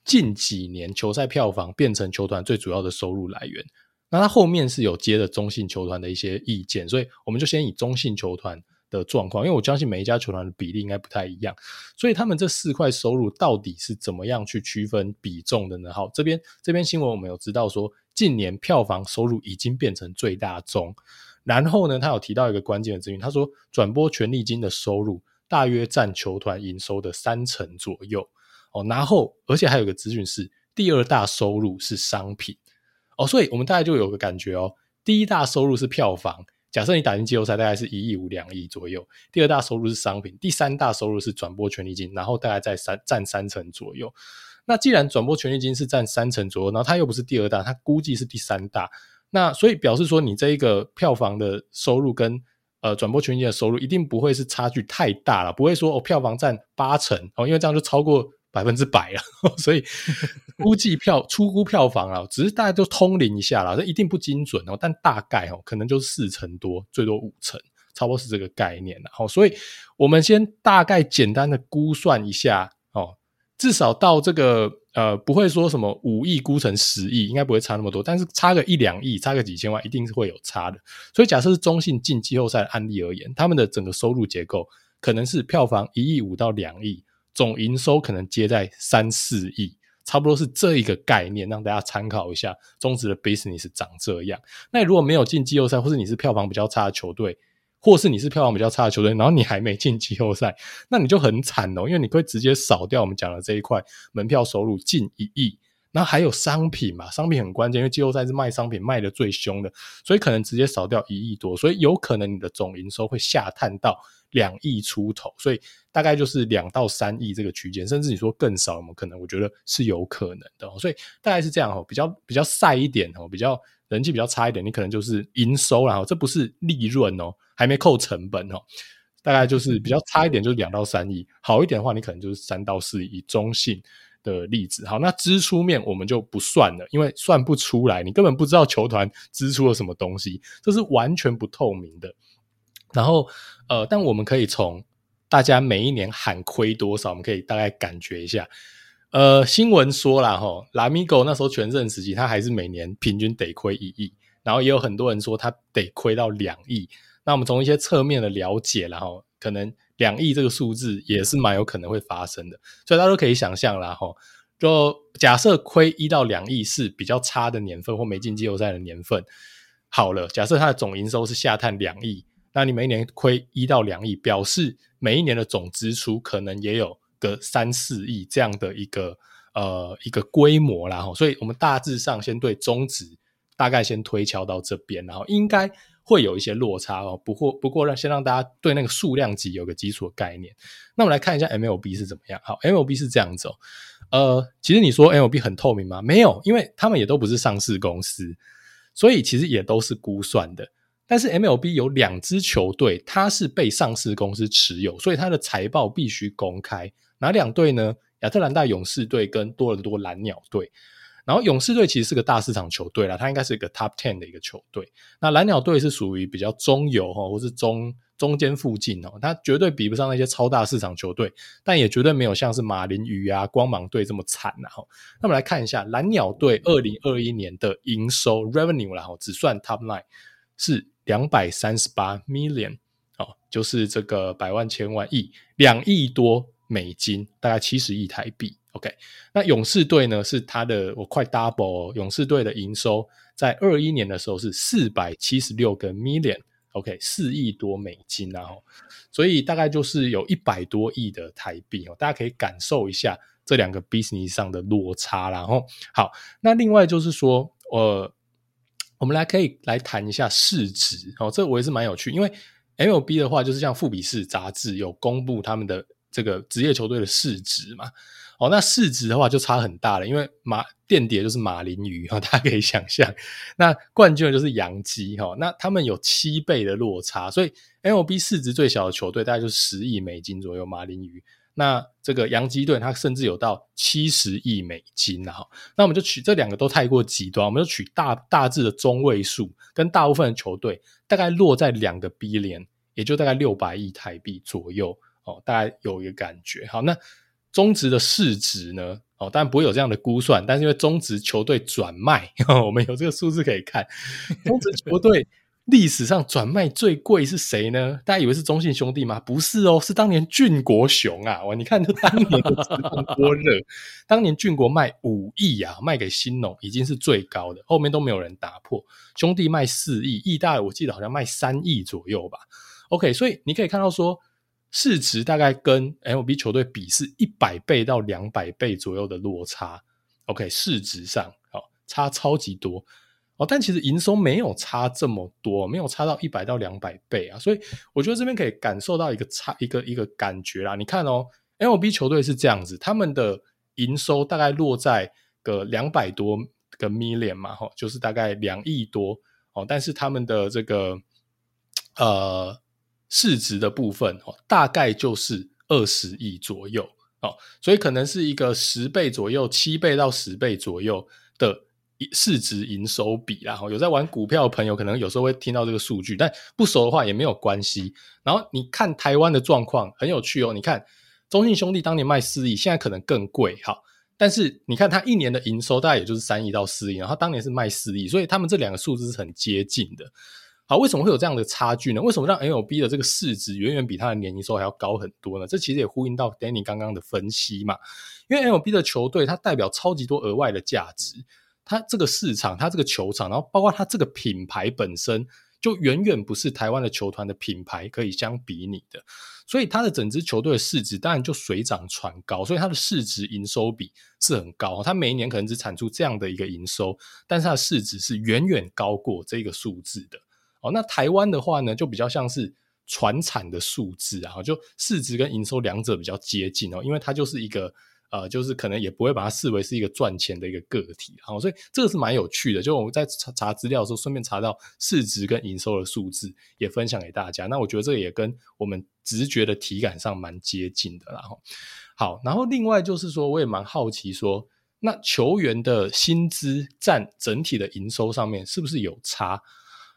近几年球赛票房变成球团最主要的收入来源。那他后面是有接的中信球团的一些意见，所以我们就先以中信球团的状况，因为我相信每一家球团的比例应该不太一样，所以他们这四块收入到底是怎么样去区分比重的呢？好，这边这边新闻我们有知道说，近年票房收入已经变成最大宗，然后呢，他有提到一个关键的资讯，他说转播权利金的收入大约占球团营收的三成左右哦，然后而且还有个资讯是第二大收入是商品哦，所以我们大概就有个感觉哦，第一大收入是票房。假设你打进季后赛，大概是一亿五两亿左右。第二大收入是商品，第三大收入是转播权利金，然后大概在三占三成左右。那既然转播权利金是占三成左右，然后它又不是第二大，它估计是第三大。那所以表示说，你这一个票房的收入跟呃转播权利金的收入一定不会是差距太大了，不会说哦票房占八成哦，因为这样就超过。百分之百了，所以估计票初估票房啊，只是大家都通灵一下啦，这一定不精准哦，但大概哦，可能就是四成多，最多五成，差不多是这个概念了。好，所以我们先大概简单的估算一下哦，至少到这个呃，不会说什么五亿估成十亿，应该不会差那么多，但是差个一两亿，差个几千万，一定是会有差的。所以假设是中信进季后赛的案例而言，他们的整个收入结构可能是票房一亿五到两亿。总营收可能接在三四亿，差不多是这一个概念，让大家参考一下中职的 business 长这样。那如果没有进季后赛，或是你是票房比较差的球队，或是你是票房比较差的球队，然后你还没进季后赛，那你就很惨哦，因为你会直接扫掉我们讲的这一块门票收入近一亿。然后还有商品嘛，商品很关键，因为季后赛是卖商品卖得最凶的，所以可能直接扫掉一亿多，所以有可能你的总营收会下探到两亿出头，所以大概就是两到三亿这个区间，甚至你说更少，有没有可能？我觉得是有可能的，所以大概是这样哦，比较比较晒一点哦，比较人气比较差一点，你可能就是营收啦，这不是利润哦，还没扣成本哦，大概就是比较差一点，就是两到三亿，好一点的话，你可能就是三到四亿，中性。的例子，好，那支出面我们就不算了，因为算不出来，你根本不知道球团支出了什么东西，这是完全不透明的。然后，呃，但我们可以从大家每一年喊亏多少，我们可以大概感觉一下。呃，新闻说了哈，拉米狗那时候全盛时期，他还是每年平均得亏一亿，然后也有很多人说他得亏到两亿。那我们从一些侧面的了解，然后可能。两亿这个数字也是蛮有可能会发生的，所以大家都可以想象啦齁。就假设亏一到两亿是比较差的年份或没进季后赛的年份，好了，假设它的总营收是下探两亿，那你每一年亏一到两亿，表示每一年的总支出可能也有个三四亿这样的一个呃一个规模啦齁。所以我们大致上先对中值大概先推敲到这边，然后应该。会有一些落差哦，不过不过让先让大家对那个数量级有个基础的概念。那我们来看一下 MLB 是怎么样。好，MLB 是这样子哦。呃，其实你说 MLB 很透明吗？没有，因为他们也都不是上市公司，所以其实也都是估算的。但是 MLB 有两支球队，它是被上市公司持有，所以它的财报必须公开。哪两队呢？亚特兰大勇士队跟多伦多蓝鸟队。然后勇士队其实是个大市场球队啦，它应该是一个 top ten 的一个球队。那蓝鸟队是属于比较中游哈，或是中中间附近哦，它绝对比不上那些超大市场球队，但也绝对没有像是马林鱼啊、光芒队这么惨呐哈。那我们来看一下蓝鸟队二零二一年的营收 revenue 啦，只算 top line 是两百三十八 million 哦，就是这个百万千万亿两亿多美金，大概七十亿台币。OK，那勇士队呢？是他的我快 double。勇士队的营收在二一年的时候是四百七十六个 million，OK，四亿多美金啊，所以大概就是有一百多亿的台币哦。大家可以感受一下这两个 business 上的落差。然后好，那另外就是说，呃，我们来可以来谈一下市值哦。这我也是蛮有趣，因为 MLB 的话就是像富比士杂志有公布他们的这个职业球队的市值嘛。哦，那市值的话就差很大了，因为马垫底就是马林鱼哈，大家可以想象，那冠军就是洋基哈，那他们有七倍的落差，所以 MLB 市值最小的球队大概就是十亿美金左右，马林鱼，那这个洋基队它甚至有到七十亿美金哈，那我们就取这两个都太过极端，我们就取大大致的中位数，跟大部分的球队大概落在两个 B 联也就大概六百亿台币左右哦，大概有一个感觉，好那。中值的市值呢？哦，当然不会有这样的估算，但是因为中职球队转卖，我们有这个数字可以看。中职球队历史上转卖最贵是谁呢？大家以为是中信兄弟吗？不是哦，是当年俊国雄啊！哇，你看这当年的多热，当年俊国卖五亿啊，卖给新农已经是最高的，后面都没有人打破。兄弟卖四亿，义大我记得好像卖三亿左右吧。OK，所以你可以看到说。市值大概跟 L B 球队比是一百倍到两百倍左右的落差，OK，市值上好差超级多哦，但其实营收没有差这么多，没有差到一百到两百倍啊，所以我觉得这边可以感受到一个差一个一个感觉啦。你看哦，MLB 球队是这样子，他们的营收大概落在个两百多个 million 嘛，哈，就是大概两亿多哦，但是他们的这个呃。市值的部分哦，大概就是二十亿左右哦，所以可能是一个十倍左右，七倍到十倍左右的市值营收比啦。有在玩股票的朋友，可能有时候会听到这个数据，但不熟的话也没有关系。然后你看台湾的状况很有趣哦，你看中信兄弟当年卖四亿，现在可能更贵哈。但是你看他一年的营收大概也就是三亿到四亿，然后当年是卖四亿，所以他们这两个数字是很接近的。好，为什么会有这样的差距呢？为什么让 L B 的这个市值远远比它的年营收还要高很多呢？这其实也呼应到 Danny 刚刚的分析嘛。因为 L B 的球队它代表超级多额外的价值，它这个市场，它这个球场，然后包括它这个品牌本身，就远远不是台湾的球团的品牌可以相比拟的。所以它的整支球队的市值当然就水涨船高，所以它的市值营收比是很高。它每一年可能只产出这样的一个营收，但是它的市值是远远高过这个数字的。哦，那台湾的话呢，就比较像是传产的数字啊，就市值跟营收两者比较接近哦，因为它就是一个呃，就是可能也不会把它视为是一个赚钱的一个个体，好，所以这个是蛮有趣的。就我们在查查资料的时候，顺便查到市值跟营收的数字，也分享给大家。那我觉得这个也跟我们直觉的体感上蛮接近的啦。好，然后另外就是说，我也蛮好奇说，那球员的薪资占整体的营收上面是不是有差？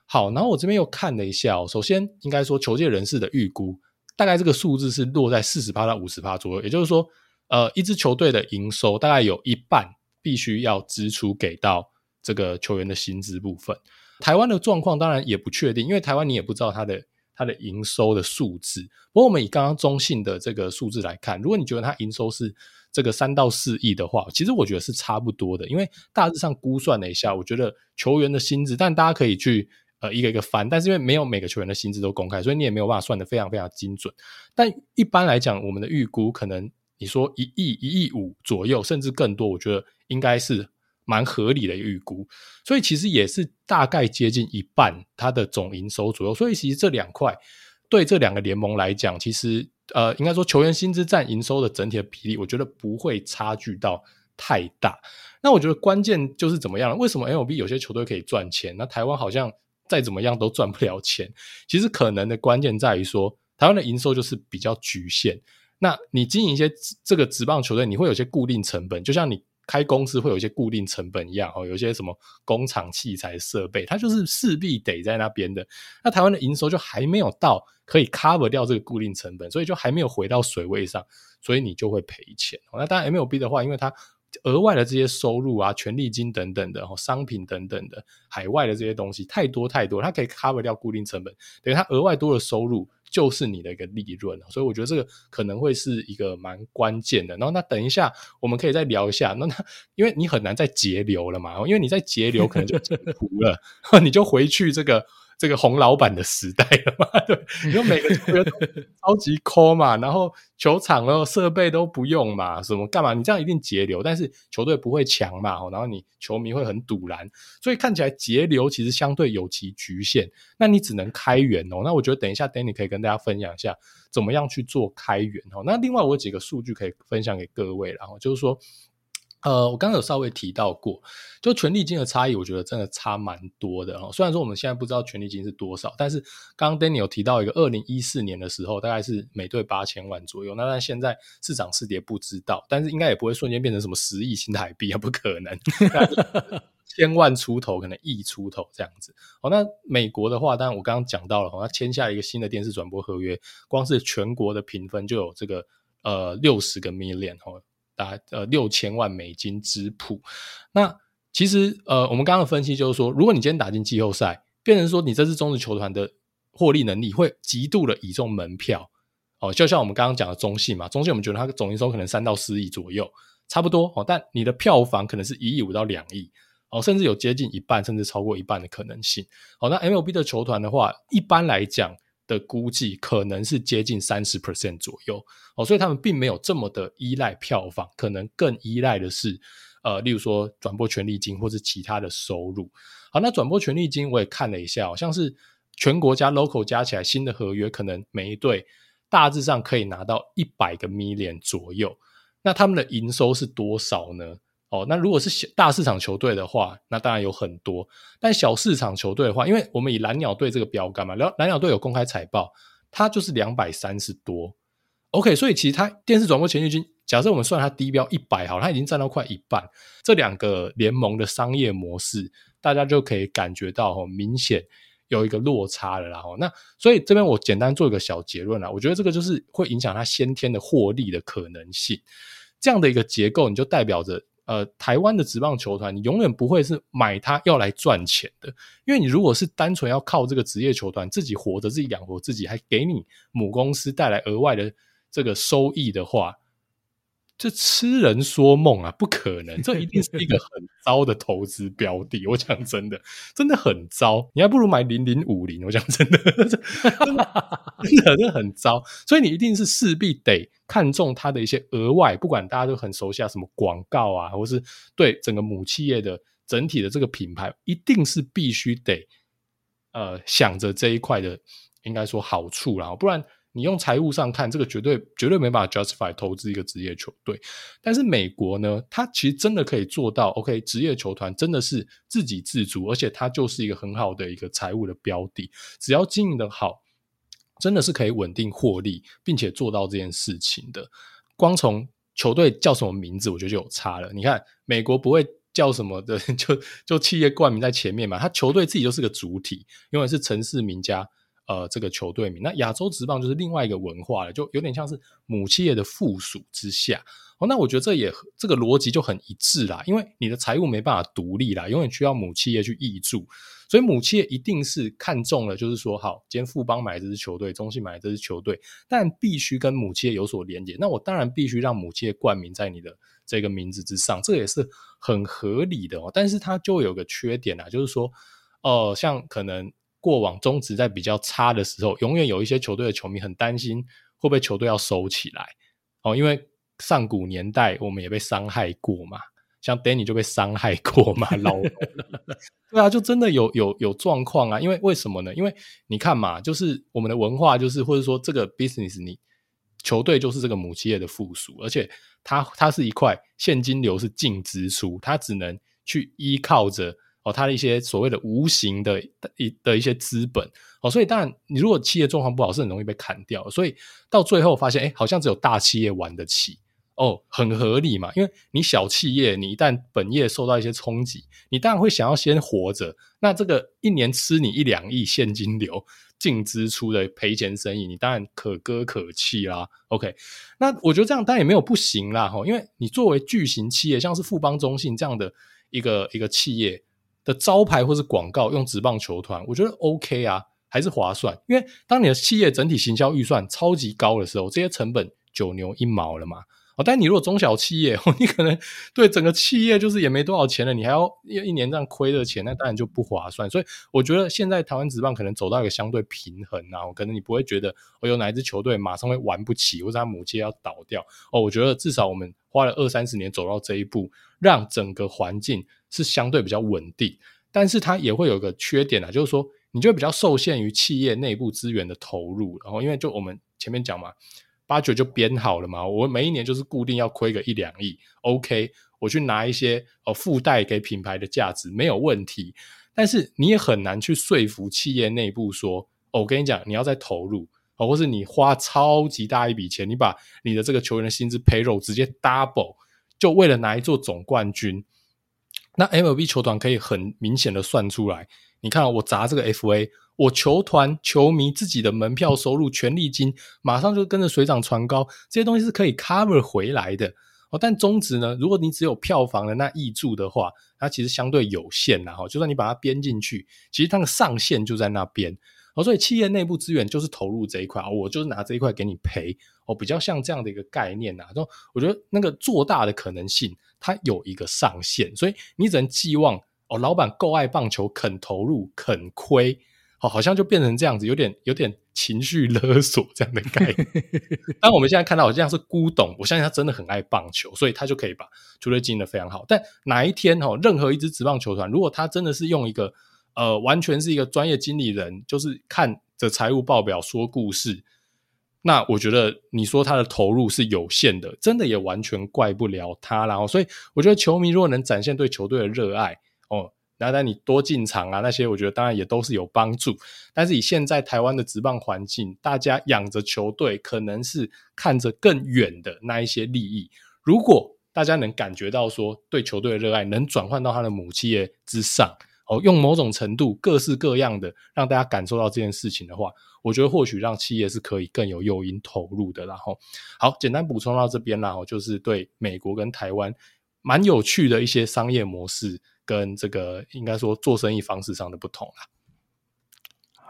好，然后我这边又看了一下哦。首先，应该说球界人士的预估，大概这个数字是落在四十趴到五十趴左右。也就是说，呃，一支球队的营收大概有一半必须要支出给到这个球员的薪资部分。台湾的状况当然也不确定，因为台湾你也不知道它的它的营收的数字。不过我们以刚刚中信的这个数字来看，如果你觉得它营收是这个三到四亿的话，其实我觉得是差不多的，因为大致上估算了一下，我觉得球员的薪资，但大家可以去。呃，一个一个翻，但是因为没有每个球员的薪资都公开，所以你也没有办法算得非常非常精准。但一般来讲，我们的预估可能你说一亿、一亿五左右，甚至更多，我觉得应该是蛮合理的预估。所以其实也是大概接近一半它的总营收左右。所以其实这两块对这两个联盟来讲，其实呃，应该说球员薪资占营收的整体的比例，我觉得不会差距到太大。那我觉得关键就是怎么样？为什么 L B 有些球队可以赚钱？那台湾好像？再怎么样都赚不了钱，其实可能的关键在于说，台湾的营收就是比较局限。那你经营一些这个职棒球队，你会有些固定成本，就像你开公司会有一些固定成本一样哦，有一些什么工厂器材设备，它就是势必得在那边的。那台湾的营收就还没有到可以 cover 掉这个固定成本，所以就还没有回到水位上，所以你就会赔钱。那当然 MLB 的话，因为它额外的这些收入啊，权利金等等的，商品等等的，海外的这些东西太多太多，它可以 cover 掉固定成本，等于它额外多的收入就是你的一个利润，所以我觉得这个可能会是一个蛮关键的。然后那等一下我们可以再聊一下，那那因为你很难再截流了嘛，因为你在截流可能就截图了，你就回去这个。这个红老板的时代了嘛？对，你说每个球员都超级抠嘛，然后球场然后设备都不用嘛，什么干嘛？你这样一定节流，但是球队不会强嘛，然后你球迷会很赌烂，所以看起来节流其实相对有其局限。那你只能开源哦。那我觉得等一下 Danny 可以跟大家分享一下怎么样去做开源哦。那另外我有几个数据可以分享给各位，然后就是说。呃，我刚刚有稍微提到过，就权利金的差异，我觉得真的差蛮多的哦。虽然说我们现在不知道权利金是多少，但是刚刚 Danny 有提到一个二零一四年的时候，大概是每队八千万左右。那但现在市涨市跌不知道，但是应该也不会瞬间变成什么十亿新台币啊，不可能，千万出头，可能亿出头这样子。哦，那美国的话，当然我刚刚讲到了，他签下一个新的电视转播合约，光是全国的评分就有这个呃六十个 million 哦。啊，呃，六千万美金之谱。那其实，呃，我们刚刚分析就是说，如果你今天打进季后赛，变成说你这支中职球团的获利能力会极度的倚重门票。哦，就像我们刚刚讲的中信嘛，中信我们觉得它总营收可能三到四亿左右，差不多哦。但你的票房可能是一亿五到两亿，哦，甚至有接近一半，甚至超过一半的可能性。哦，那 MLB 的球团的话，一般来讲。的估计可能是接近三十 percent 左右哦，所以他们并没有这么的依赖票房，可能更依赖的是呃，例如说转播权利金或是其他的收入。好，那转播权利金我也看了一下，好像是全国加 local 加起来新的合约，可能每一队大致上可以拿到一百个 million 左右。那他们的营收是多少呢？哦，那如果是小大市场球队的话，那当然有很多。但小市场球队的话，因为我们以蓝鸟队这个标杆嘛，蓝蓝鸟队有公开财报，它就是两百三十多。OK，所以其实它电视转播权利金，假设我们算它低标一百好，它已经占到快一半。这两个联盟的商业模式，大家就可以感觉到哦，明显有一个落差了啦。那所以这边我简单做一个小结论啦，我觉得这个就是会影响它先天的获利的可能性。这样的一个结构，你就代表着。呃，台湾的职棒球团，你永远不会是买它要来赚钱的，因为你如果是单纯要靠这个职业球团自己活着、自己养活自己，还给你母公司带来额外的这个收益的话。这痴人说梦啊，不可能！这一定是一个 很糟的投资标的。我讲真的，真的很糟。你还不如买零零五零。我讲真的，真的，真的，真的很糟。所以你一定是势必得看中它的一些额外，不管大家都很熟悉啊，什么广告啊，或是对整个母企业的整体的这个品牌，一定是必须得呃想着这一块的，应该说好处啦，不然。你用财务上看，这个绝对绝对没办法 justify 投资一个职业球队。但是美国呢，它其实真的可以做到，OK，职业球团真的是自给自足，而且它就是一个很好的一个财务的标的。只要经营得好，真的是可以稳定获利，并且做到这件事情的。光从球队叫什么名字，我觉得就有差了。你看，美国不会叫什么的，就就企业冠名在前面嘛，他球队自己就是个主体，因为是城市名家。呃，这个球队名，那亚洲职棒就是另外一个文化了，就有点像是母企业的附属之下。哦，那我觉得这也这个逻辑就很一致啦，因为你的财务没办法独立啦，永远需要母企业去挹注，所以母企业一定是看中了，就是说，好，今天富邦买这支球队，中信买这支球队，但必须跟母企业有所连接。那我当然必须让母企业冠名在你的这个名字之上，这也是很合理的哦。但是它就有个缺点啊，就是说，呃，像可能。过往中职在比较差的时候，永远有一些球队的球迷很担心会不会球队要收起来哦，因为上古年代我们也被伤害过嘛，像 Danny 就被伤害过嘛，老对啊，就真的有有有状况啊，因为为什么呢？因为你看嘛，就是我们的文化就是或者说这个 business，你球队就是这个母企业的附属，而且它它是一块现金流是净支出，它只能去依靠着。哦，它的一些所谓的无形的一的一些资本，哦，所以当然，你如果企业状况不好，是很容易被砍掉。所以到最后发现，哎，好像只有大企业玩得起，哦，很合理嘛。因为你小企业，你一旦本业受到一些冲击，你当然会想要先活着。那这个一年吃你一两亿现金流净支出的赔钱生意，你当然可歌可泣啦。OK，那我觉得这样当然也没有不行啦，哈，因为你作为巨型企业，像是富邦、中信这样的一个一个企业。的招牌或是广告用职棒球团，我觉得 OK 啊，还是划算。因为当你的企业整体行销预算超级高的时候，这些成本九牛一毛了嘛。哦，但你如果中小企业，你可能对整个企业就是也没多少钱了，你还要一年这样亏的钱，那当然就不划算。所以我觉得现在台湾职棒可能走到一个相对平衡啊，可能你不会觉得哦有哪一支球队马上会玩不起，或者他母企业要倒掉。哦，我觉得至少我们花了二三十年走到这一步，让整个环境。是相对比较稳定，但是它也会有一个缺点啊，就是说你就比较受限于企业内部资源的投入，然后因为就我们前面讲嘛，八九就编好了嘛，我每一年就是固定要亏个一两亿，OK，我去拿一些哦附带给品牌的价值没有问题，但是你也很难去说服企业内部说，我跟你讲，你要再投入，或是你花超级大一笔钱，你把你的这个球员的薪资 payroll 直接 double，就为了拿一座总冠军。那 MLB 球团可以很明显的算出来，你看我砸这个 FA，我球团球迷自己的门票收入、权利金，马上就跟着水涨船高，这些东西是可以 cover 回来的哦。但中值呢，如果你只有票房的那挹注的话，它其实相对有限啦哈。就算你把它编进去，其实它的上限就在那边哦。所以企业内部资源就是投入这一块，我就是拿这一块给你赔哦，比较像这样的一个概念呐。就我觉得那个做大的可能性。它有一个上限，所以你只能寄望哦，老板够爱棒球，肯投入，肯亏，哦，好像就变成这样子，有点有点情绪勒索这样的概念。但我们现在看到，好像是古董，我相信他真的很爱棒球，所以他就可以把球队经营的非常好。但哪一天哦，任何一支职棒球团，如果他真的是用一个呃，完全是一个专业经理人，就是看着财务报表说故事。那我觉得你说他的投入是有限的，真的也完全怪不了他。然后，所以我觉得球迷如果能展现对球队的热爱哦，那那你多进场啊，那些我觉得当然也都是有帮助。但是以现在台湾的职棒环境，大家养着球队，可能是看着更远的那一些利益。如果大家能感觉到说对球队的热爱能转换到他的母企业之上。哦，用某种程度各式各样的让大家感受到这件事情的话，我觉得或许让企业是可以更有诱因投入的。然后，好，简单补充到这边啦，就是对美国跟台湾蛮有趣的一些商业模式跟这个应该说做生意方式上的不同啦。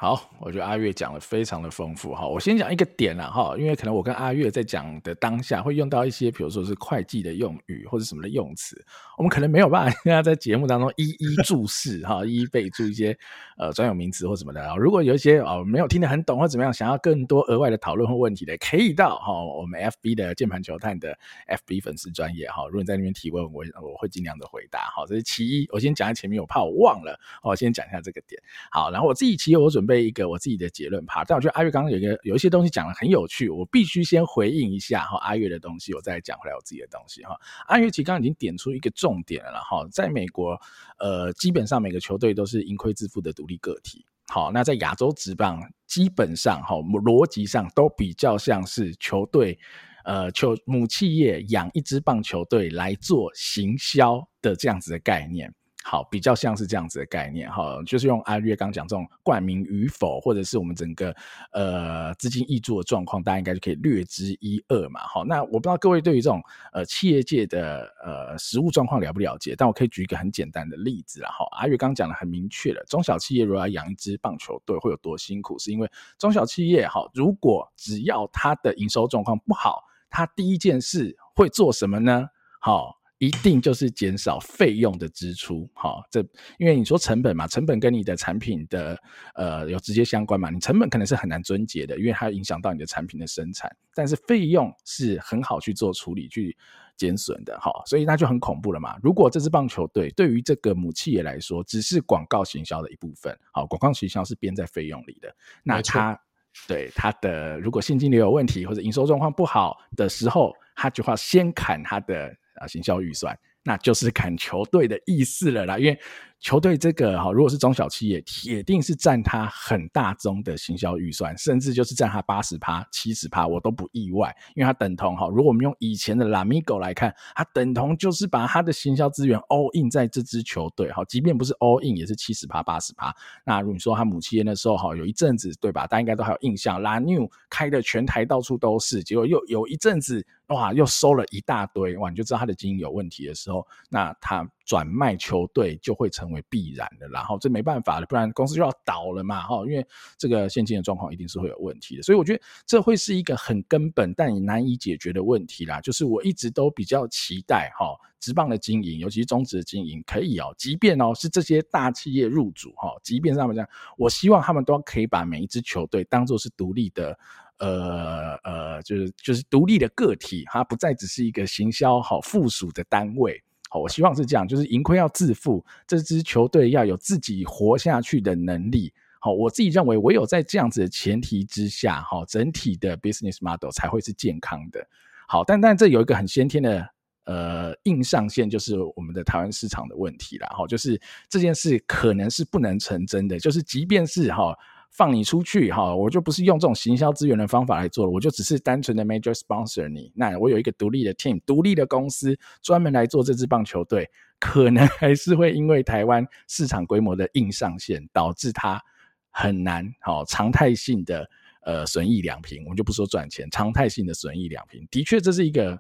好，我觉得阿月讲的非常的丰富哈。我先讲一个点啦哈，因为可能我跟阿月在讲的当下会用到一些，比如说是会计的用语或者什么的用词，我们可能没有办法现在在节目当中一一注释哈，一一备注一些呃专有名词或什么的。如果有一些哦没有听得很懂或怎么样，想要更多额外的讨论或问题的，可以到哈我们 FB 的键盘球探的 FB 粉丝专业哈。如果你在那边提问，我我会尽量的回答。好，这是其一，我先讲在前面，我怕我忘了，我先讲一下这个点。好，然后我自己其实我准备。背一个我自己的结论哈，但我觉得阿月刚刚有一个有一些东西讲得很有趣，我必须先回应一下哈阿月的东西，我再讲回来我自己的东西哈。阿月其实刚刚已经点出一个重点了哈，在美国，呃，基本上每个球队都是盈亏自负的独立个体。好，那在亚洲职棒，基本上哈逻辑上都比较像是球队，呃，球母企业养一支棒球队来做行销的这样子的概念。好，比较像是这样子的概念哈，就是用阿月刚讲这种冠名与否，或者是我们整个呃资金挹注的状况，大家应该就可以略知一二嘛。好，那我不知道各位对于这种呃企业界的呃实务状况了不了解，但我可以举一个很简单的例子啦。哈，阿月刚讲的很明确了，中小企业如果要养一支棒球队会有多辛苦，是因为中小企业哈，如果只要它的营收状况不好，它第一件事会做什么呢？好。一定就是减少费用的支出，好，这因为你说成本嘛，成本跟你的产品的呃有直接相关嘛，你成本可能是很难撙节的，因为它影响到你的产品的生产，但是费用是很好去做处理去减损的，好，所以那就很恐怖了嘛。如果这支棒球队对于这个母企业来说只是广告行销的一部分，好，广告行销是编在费用里的，那它对它的如果现金流有问题或者营收状况不好的时候，它就要先砍它的。啊，行销预算，那就是砍球队的意思了啦，因为。球队这个哈，如果是中小企业，铁定是占他很大宗的行销预算，甚至就是占他八十趴、七十趴，我都不意外，因为它等同哈。如果我们用以前的 Lamigo 来看，它等同就是把他的行销资源 all in 在这支球队哈，即便不是 all in，也是七十趴、八十趴。那如果你说他母企业那时候哈，有一阵子对吧？大家应该都还有印象，La New 开的全台到处都是，结果又有一阵子哇，又收了一大堆哇，你就知道他的经营有问题的时候，那他。转卖球队就会成为必然的，然后这没办法了，不然公司就要倒了嘛，哈，因为这个现金的状况一定是会有问题的，所以我觉得这会是一个很根本但也难以解决的问题啦。就是我一直都比较期待哈，职棒的经营，尤其是中职的经营，可以哦，即便哦是这些大企业入主哈，即便是他们这样，我希望他们都可以把每一支球队当做是独立的，呃呃，就是就是独立的个体，它不再只是一个行销好附属的单位。好，我希望是这样，就是盈亏要自负，这支球队要有自己活下去的能力。好，我自己认为，唯有在这样子的前提之下，好，整体的 business model 才会是健康的。好，但但这有一个很先天的呃硬上限，就是我们的台湾市场的问题啦。好，就是这件事可能是不能成真的，就是即便是哈。放你出去哈，我就不是用这种行销资源的方法来做了，我就只是单纯的 major sponsor 你。那我有一个独立的 team，独立的公司专门来做这支棒球队，可能还是会因为台湾市场规模的硬上限，导致它很难好常态性的呃损益两平。我们就不说赚钱，常态性的损益两平，的确这是一个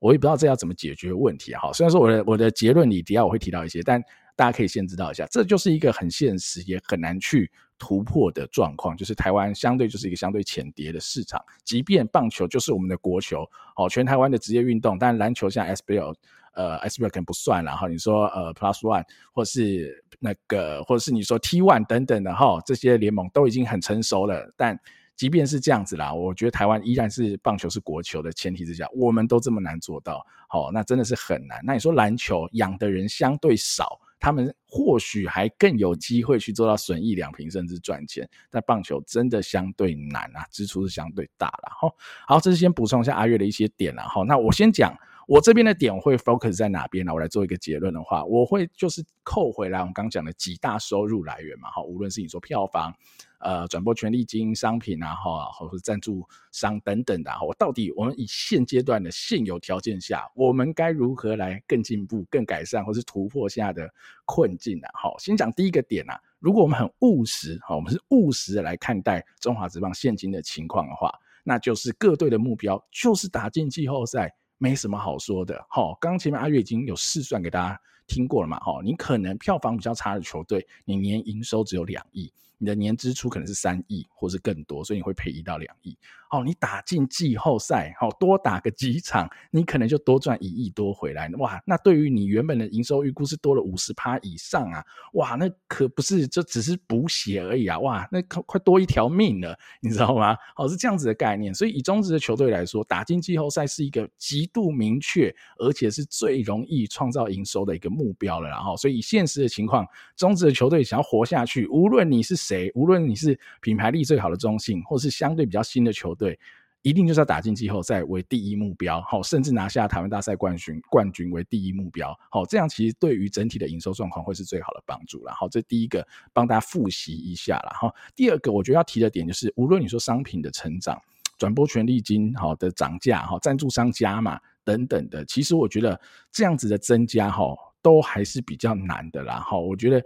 我也不知道这要怎么解决问题哈。虽然说我的我的结论里底下我会提到一些，但大家可以先知道一下，这就是一个很现实也很难去。突破的状况，就是台湾相对就是一个相对浅碟的市场，即便棒球就是我们的国球，哦，全台湾的职业运动，但篮球像 SBL，呃，SBL 可能不算了哈。你说呃 Plus One 或是那个，或者是你说 T One 等等的哈，这些联盟都已经很成熟了。但即便是这样子啦，我觉得台湾依然是棒球是国球的前提之下，我们都这么难做到，好，那真的是很难。那你说篮球养的人相对少。他们或许还更有机会去做到损益两平，甚至赚钱。但棒球真的相对难啊，支出是相对大了。好，好，这是先补充一下阿月的一些点了。好，那我先讲我这边的点，我会 focus 在哪边呢？我来做一个结论的话，我会就是扣回来我们刚讲的几大收入来源嘛。哈，无论是你说票房。呃，转播权利金、商品啊，哈，或者赞助商等等的，我到底我们以现阶段的现有条件下，我们该如何来更进步、更改善，或是突破下的困境呢？好，先讲第一个点啊，如果我们很务实，哈，我们是务实的来看待中华职棒现今的情况的话，那就是各队的目标就是打进季后赛，没什么好说的。好，刚刚前面阿月已经有试算给大家听过了嘛？哈，你可能票房比较差的球队，你年营收只有两亿。你的年支出可能是三亿或是更多，所以你会赔一到两亿。哦，你打进季后赛，好，多打个几场，你可能就多赚一亿多回来。哇，那对于你原本的营收预估是多了五十趴以上啊！哇，那可不是就只是补血而已啊！哇，那快快多一条命了，你知道吗？好，是这样子的概念。所以以中职的球队来说，打进季后赛是一个极度明确，而且是最容易创造营收的一个目标了。然后，所以以现实的情况，中职的球队想要活下去，无论你是谁，无论你是品牌力最好的中信，或是相对比较新的球队，一定就是要打进季后赛为第一目标，好，甚至拿下台湾大赛冠军冠军为第一目标，好，这样其实对于整体的营收状况会是最好的帮助了。好，这第一个帮大家复习一下了。哈，第二个我觉得要提的点就是，无论你说商品的成长、转播权利金好的涨价、哈赞助商加嘛等等的，其实我觉得这样子的增加哈，都还是比较难的啦。哈，我觉得。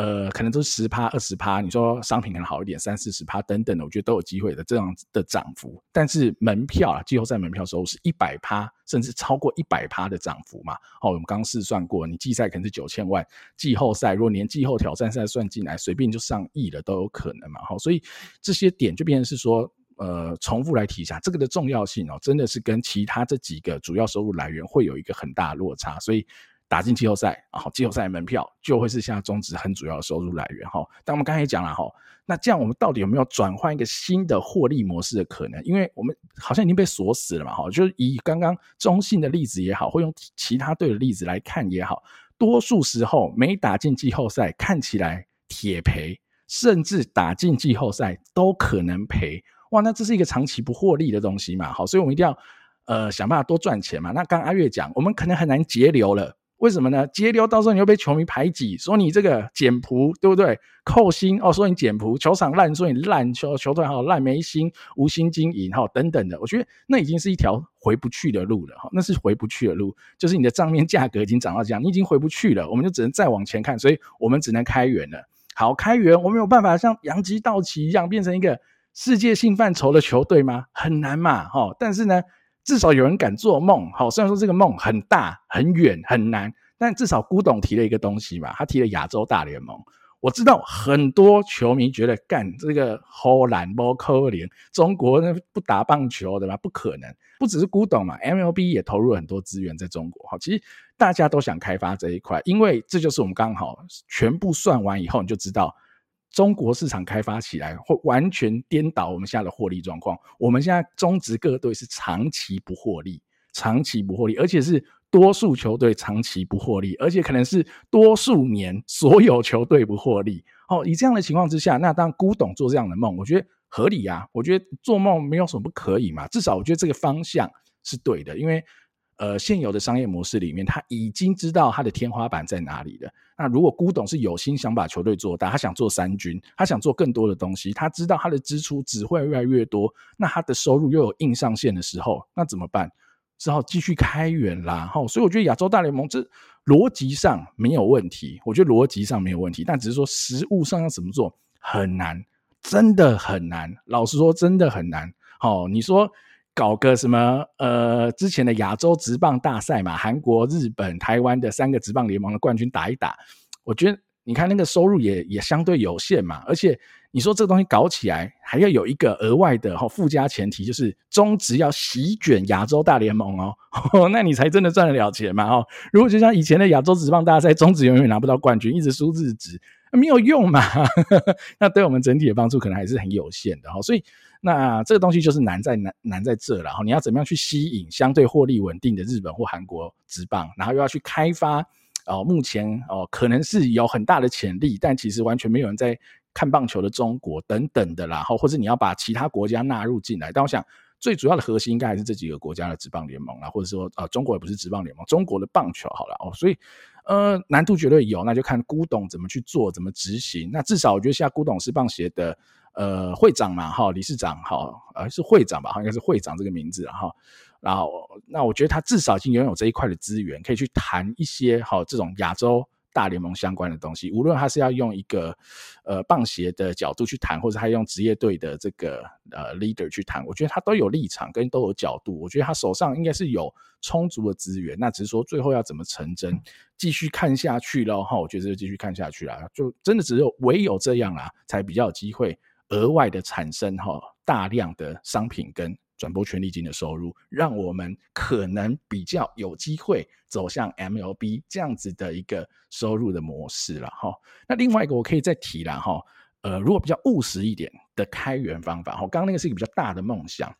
呃，可能都是十趴、二十趴，你说商品可能好一点，三四十趴等等的，我觉得都有机会的这样子的涨幅。但是门票啊，季后赛门票收入是一百趴，甚至超过一百趴的涨幅嘛。好，我们刚刚试算过，你季赛可能是九千万，季后赛如果连季后挑战赛算进来，随便就上亿了都有可能嘛。好，所以这些点就变成是说，呃，重复来提一下，这个的重要性哦，真的是跟其他这几个主要收入来源会有一个很大的落差，所以。打进季后赛，然后季后赛门票就会是现在中职很主要的收入来源哈。但我们刚才也讲了哈，那这样我们到底有没有转换一个新的获利模式的可能？因为我们好像已经被锁死了嘛哈。就是以刚刚中信的例子也好，或用其他队的例子来看也好，多数时候没打进季后赛看起来铁赔，甚至打进季后赛都可能赔。哇，那这是一个长期不获利的东西嘛？好，所以我们一定要呃想办法多赚钱嘛。那刚阿月讲，我们可能很难节流了。为什么呢？截流到时候你又被球迷排挤，说你这个简朴，对不对？扣薪哦，说你简朴，球场烂，说你烂球，球队好烂，没心，无心经营，哈，等等的。我觉得那已经是一条回不去的路了，哈，那是回不去的路，就是你的账面价格已经涨到这样，你已经回不去了，我们就只能再往前看，所以我们只能开源了。好，开源，我们有办法像洋基、道奇一样变成一个世界性范畴的球队吗？很难嘛，哈，但是呢。至少有人敢做梦，好，虽然说这个梦很大、很远、很难，但至少古董提了一个东西嘛，他提了亚洲大联盟。我知道很多球迷觉得干这个荷兰不可能，中国那不打棒球的吧，不可能。不只是古董嘛，MLB 也投入了很多资源在中国。好，其实大家都想开发这一块，因为这就是我们刚好全部算完以后，你就知道。中国市场开发起来会完全颠倒我们现在的获利状况。我们现在中职各队是长期不获利，长期不获利，而且是多数球队长期不获利，而且可能是多数年所有球队不获利。哦，以这样的情况之下，那当古董做这样的梦，我觉得合理啊。我觉得做梦没有什么不可以嘛，至少我觉得这个方向是对的，因为。呃，现有的商业模式里面，他已经知道他的天花板在哪里了。那如果古董是有心想把球队做大，他想做三军，他想做更多的东西，他知道他的支出只会越来越多，那他的收入又有硬上限的时候，那怎么办？只好继续开源啦。哈，所以我觉得亚洲大联盟这逻辑上没有问题，我觉得逻辑上没有问题，但只是说实物上要怎么做很难，真的很难。老实说，真的很难。好，你说。搞个什么呃，之前的亚洲职棒大赛嘛，韩国、日本、台湾的三个职棒联盟的冠军打一打，我觉得你看那个收入也也相对有限嘛，而且你说这个东西搞起来还要有一个额外的哈附加前提，就是中职要席卷亚洲大联盟哦，那你才真的赚得了钱嘛哦。如果就像以前的亚洲职棒大赛，中职永远拿不到冠军，一直输日职，没有用嘛，那对我们整体的帮助可能还是很有限的哈，所以。那这个东西就是难在难难在这了哈，你要怎么样去吸引相对获利稳定的日本或韩国职棒，然后又要去开发哦，目前哦可能是有很大的潜力，但其实完全没有人在看棒球的中国等等的啦，然后或者你要把其他国家纳入进来，但我想最主要的核心应该还是这几个国家的职棒联盟啦，或者说呃中国也不是职棒联盟，中国的棒球好了哦，所以呃难度绝对有，那就看古董怎么去做，怎么执行。那至少我觉得现在古董是棒协的。呃，会长嘛，哈，理事长，哈，呃，是会长吧，应该是会长这个名字，哈，然后，那我觉得他至少已经拥有这一块的资源，可以去谈一些，哈，这种亚洲大联盟相关的东西，无论他是要用一个呃棒协的角度去谈，或者他用职业队的这个呃 leader 去谈，我觉得他都有立场跟都有角度。我觉得他手上应该是有充足的资源，那只是说最后要怎么成真，继续看下去喽哈。我觉得就继续看下去啦，就真的只有唯有这样啦，才比较有机会额外的产生哈大量的商品跟。转播权利金的收入，让我们可能比较有机会走向 MLB 这样子的一个收入的模式了哈。那另外一个我可以再提了哈，呃，如果比较务实一点的开源方法哈，刚刚那个是一个比较大的梦想，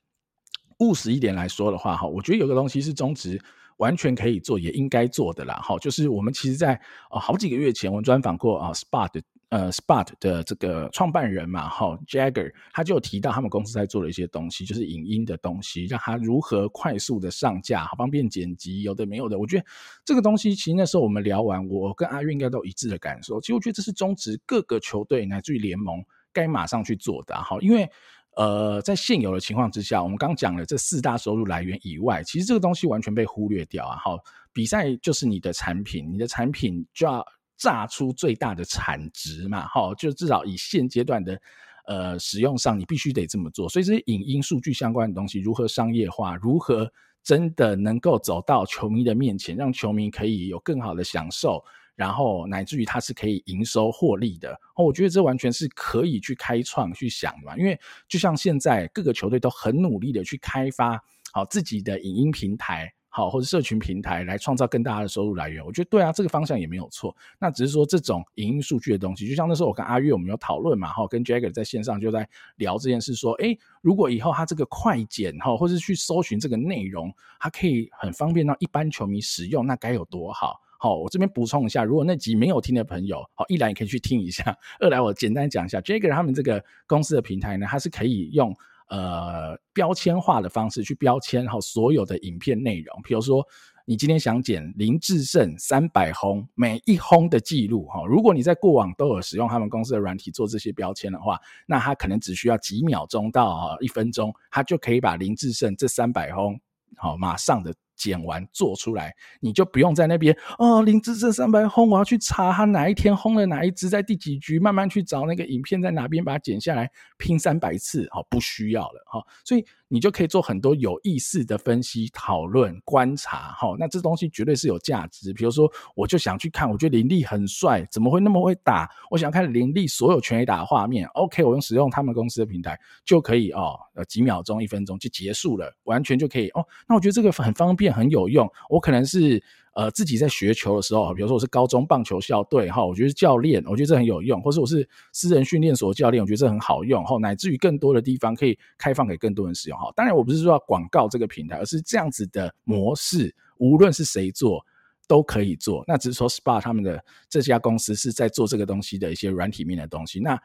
务实一点来说的话哈，我觉得有个东西是中职完全可以做也应该做的啦哈，就是我们其实在好几个月前我们专访过啊 SPOT。呃，Spot 的这个创办人嘛，哈，Jagger，他就提到他们公司在做的一些东西，就是影音的东西，让他如何快速的上架，好方便剪辑，有的没有的。我觉得这个东西，其实那时候我们聊完，我跟阿月应该都一致的感受。其实我觉得这是中职各个球队乃至于联盟该马上去做的，哈，因为呃，在现有的情况之下，我们刚讲了这四大收入来源以外，其实这个东西完全被忽略掉啊。好，比赛就是你的产品，你的产品就要。榨出最大的产值嘛，哈，就至少以现阶段的呃使用上，你必须得这么做。所以这些影音数据相关的东西如何商业化，如何真的能够走到球迷的面前，让球迷可以有更好的享受，然后乃至于它是可以营收获利的。哦，我觉得这完全是可以去开创去想嘛。因为就像现在各个球队都很努力的去开发好自己的影音平台。好，或者社群平台来创造更大的收入来源，我觉得对啊，这个方向也没有错。那只是说这种影音数据的东西，就像那时候我跟阿月我们有讨论嘛，哈，跟 Jagger 在线上就在聊这件事，说，诶，如果以后他这个快剪哈，或者去搜寻这个内容，它可以很方便让一般球迷使用，那该有多好？好，我这边补充一下，如果那集没有听的朋友，好，一来你可以去听一下，二来我简单讲一下 Jagger 他们这个公司的平台呢，它是可以用。呃，标签化的方式去标签哈所有的影片内容，比如说你今天想剪林志胜三百轰每一轰的记录哈，如果你在过往都有使用他们公司的软体做这些标签的话，那他可能只需要几秒钟到一分钟，他就可以把林志胜这三百轰好马上的。剪完做出来，你就不用在那边哦。林智胜三百轰，我要去查他哪一天轰了哪一支，在第几局，慢慢去找那个影片在哪边，把它剪下来拼三百次，好，不需要了哈。所以。你就可以做很多有意思的分析、讨论、观察，哈，那这东西绝对是有价值。比如说，我就想去看，我觉得林立很帅，怎么会那么会打？我想看林立所有全垒打的画面。OK，我用使用他们公司的平台就可以哦，呃，几秒钟、一分钟就结束了，完全就可以哦。那我觉得这个很方便、很有用。我可能是。呃，自己在学球的时候，比如说我是高中棒球校队哈，我觉得教练，我觉得这很有用，或是我是私人训练所教练，我觉得这很好用哈，乃至于更多的地方可以开放给更多人使用哈。当然，我不是说要广告这个平台，而是这样子的模式，无论是谁做都可以做。那只是说 SPA 他们的这家公司是在做这个东西的一些软体面的东西。那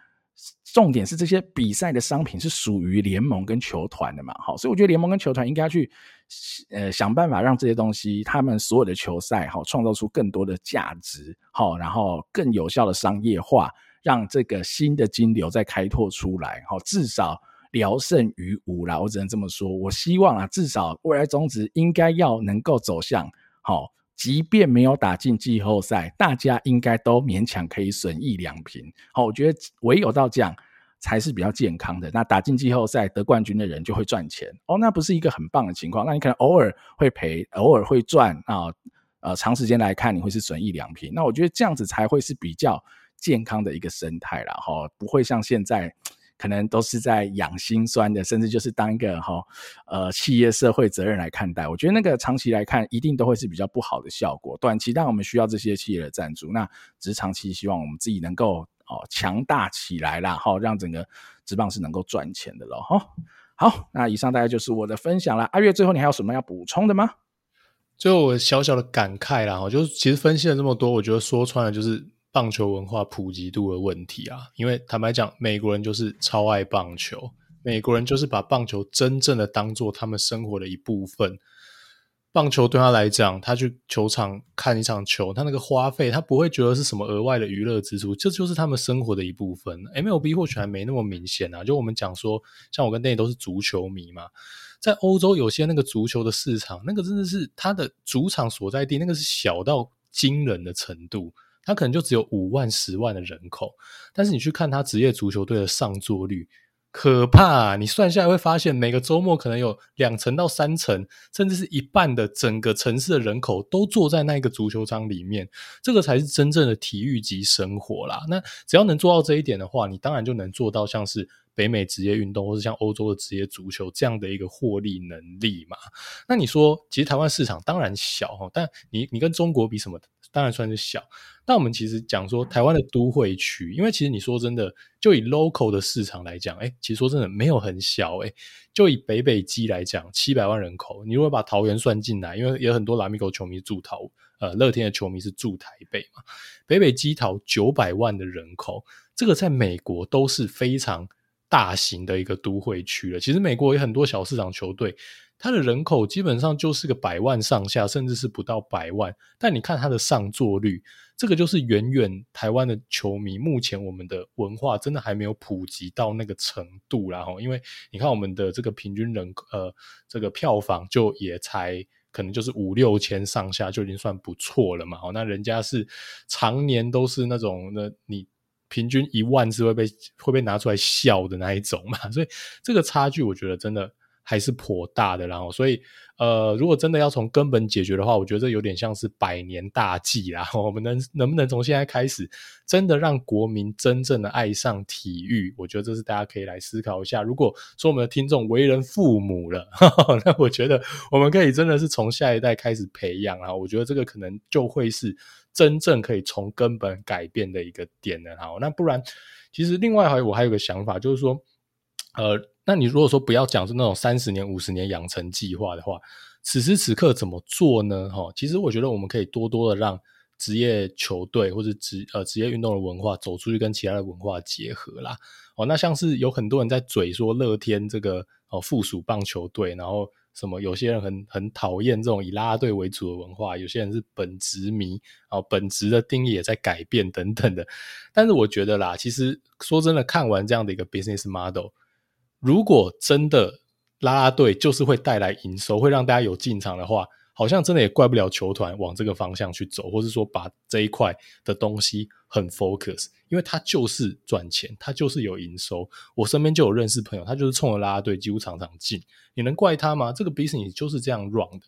重点是这些比赛的商品是属于联盟跟球团的嘛？好，所以我觉得联盟跟球团应该去呃想办法让这些东西，他们所有的球赛好创造出更多的价值，好，然后更有效的商业化，让这个新的金流再开拓出来，好，至少聊胜于无啦。我只能这么说，我希望啊，至少未来中职应该要能够走向好。即便没有打进季后赛，大家应该都勉强可以损益两平。好，我觉得唯有到这样才是比较健康的。那打进季后赛得冠军的人就会赚钱哦，那不是一个很棒的情况。那你可能偶尔会赔，偶尔会赚啊。呃，长时间来看你会是损益两平。那我觉得这样子才会是比较健康的一个生态啦。哈，不会像现在。可能都是在养心酸的，甚至就是当一个哈呃企业社会责任来看待。我觉得那个长期来看，一定都会是比较不好的效果。短期当我们需要这些企业的赞助，那只是长期希望我们自己能够哦强大起来啦，哈，让整个职棒是能够赚钱的咯。哈。好，那以上大概就是我的分享了。阿月，最后你还有什么要补充的吗？最后我小小的感慨啦，哈，就是其实分析了这么多，我觉得说穿了就是。棒球文化普及度的问题啊，因为坦白讲，美国人就是超爱棒球，美国人就是把棒球真正的当做他们生活的一部分。棒球对他来讲，他去球场看一场球，他那个花费，他不会觉得是什么额外的娱乐支出，这就是他们生活的一部分。MLB 或许还没那么明显啊，就我们讲说，像我跟 d a 都是足球迷嘛，在欧洲有些那个足球的市场，那个真的是他的主场所在地，那个是小到惊人的程度。他可能就只有五万、十万的人口，但是你去看他职业足球队的上座率。可怕啊！你算下来会发现，每个周末可能有两成到三成，甚至是一半的整个城市的人口都坐在那个足球场里面。这个才是真正的体育级生活啦。那只要能做到这一点的话，你当然就能做到像是北美职业运动，或是像欧洲的职业足球这样的一个获利能力嘛。那你说，其实台湾市场当然小，但你你跟中国比什么？当然算是小，但我们其实讲说台湾的都会区，因为其实你说真的，就以 local 的市场来讲，哎，其实说真的没有很小，哎，就以北北基来讲，七百万人口，你如果把桃园算进来，因为有很多 Lamigo 球迷住桃，呃，乐天的球迷是住台北嘛，北北基桃九百万的人口，这个在美国都是非常大型的一个都会区了。其实美国有很多小市场球队。它的人口基本上就是个百万上下，甚至是不到百万。但你看它的上座率，这个就是远远台湾的球迷。目前我们的文化真的还没有普及到那个程度啦，因为你看我们的这个平均人呃，这个票房就也才可能就是五六千上下，就已经算不错了嘛。那人家是常年都是那种，那你平均一万是会被会被拿出来笑的那一种嘛。所以这个差距，我觉得真的。还是颇大的，然后所以呃，如果真的要从根本解决的话，我觉得这有点像是百年大计啦。我们能能不能从现在开始，真的让国民真正的爱上体育？我觉得这是大家可以来思考一下。如果说我们的听众为人父母了，呵 呵，那我觉得我们可以真的是从下一代开始培养啊。我觉得这个可能就会是真正可以从根本改变的一个点了。好，那不然，其实另外还有我还有个想法，就是说，呃。那你如果说不要讲是那种三十年、五十年养成计划的话，此时此刻怎么做呢？哈，其实我觉得我们可以多多的让职业球队或者职呃职业运动的文化走出去，跟其他的文化结合啦。哦，那像是有很多人在嘴说乐天这个哦附属棒球队，然后什么有些人很很讨厌这种以啦啦队为主的文化，有些人是本职迷哦，本职的定义也在改变等等的。但是我觉得啦，其实说真的，看完这样的一个 business model。如果真的啦啦队就是会带来营收，会让大家有进场的话，好像真的也怪不了球团往这个方向去走，或是说把这一块的东西很 focus，因为它就是赚钱，它就是有营收。我身边就有认识朋友，他就是冲着啦啦队几乎场场进，你能怪他吗？这个 business 就是这样 run 的。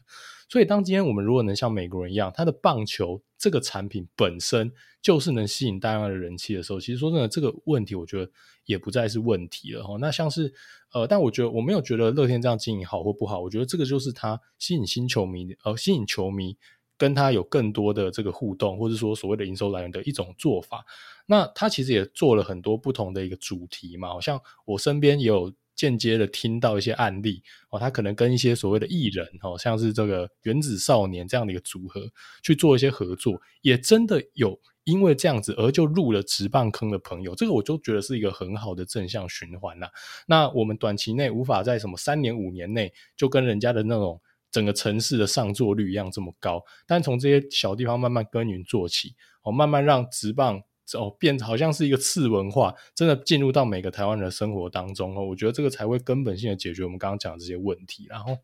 所以，当今天我们如果能像美国人一样，他的棒球这个产品本身就是能吸引大量的人气的时候，其实说真的，这个问题我觉得也不再是问题了哈。那像是呃，但我觉得我没有觉得乐天这样经营好或不好，我觉得这个就是他吸引新球迷，呃，吸引球迷跟他有更多的这个互动，或者说所谓的营收来源的一种做法。那他其实也做了很多不同的一个主题嘛，好像我身边也有。间接的听到一些案例哦，他可能跟一些所谓的艺人哦，像是这个原子少年这样的一个组合去做一些合作，也真的有因为这样子而就入了职棒坑的朋友，这个我就觉得是一个很好的正向循环啦。那我们短期内无法在什么三年五年内就跟人家的那种整个城市的上座率一样这么高，但从这些小地方慢慢耕耘做起，哦，慢慢让职棒。哦，变好像是一个次文化，真的进入到每个台湾人的生活当中哦。我觉得这个才会根本性的解决我们刚刚讲的这些问题。然后，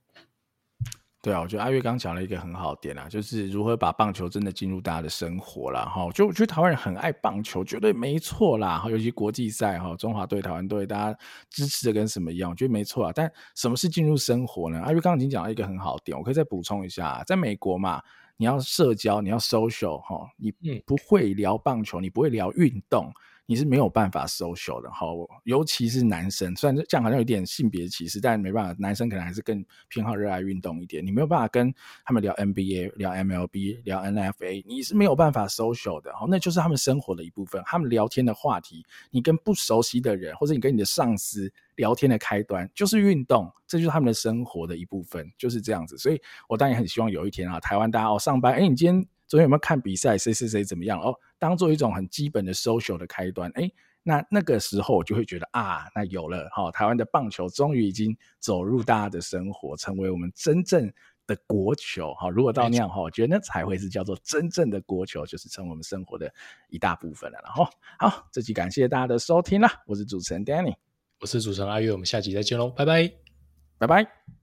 对啊，我觉得阿月刚刚讲了一个很好的点啊，就是如何把棒球真的进入大家的生活了哈。就我觉得台湾人很爱棒球，绝对没错啦。尤其国际赛哈，中华队、台湾队，大家支持的跟什么一样，我觉得没错啊。但什么是进入生活呢？阿月刚刚已经讲了一个很好的点，我可以再补充一下，在美国嘛。你要社交，你要 social 哈，你不会聊棒球，你不会聊运动。你是没有办法 social 的哈，尤其是男生，虽然这样好像有点性别歧视，但没办法，男生可能还是更偏好热爱运动一点。你没有办法跟他们聊 NBA、聊 MLB、聊 NFA，你是没有办法 social 的哈，那就是他们生活的一部分。他们聊天的话题，你跟不熟悉的人，或者你跟你的上司聊天的开端，就是运动，这就是他们的生活的一部分，就是这样子。所以我当然很希望有一天啊，台湾大家哦上班，哎，你今天。昨天有没有看比赛？谁谁谁怎么样？哦，当做一种很基本的 social 的开端，哎，那那个时候我就会觉得啊，那有了哈、哦，台湾的棒球终于已经走入大家的生活，成为我们真正的国球哈、哦。如果到那样哈，我觉得那才会是叫做真正的国球，就是成为我们生活的一大部分了。然后好，这期感谢大家的收听啦，我是主持人 Danny，我是主持人阿月，我们下期再见喽，拜拜，拜拜。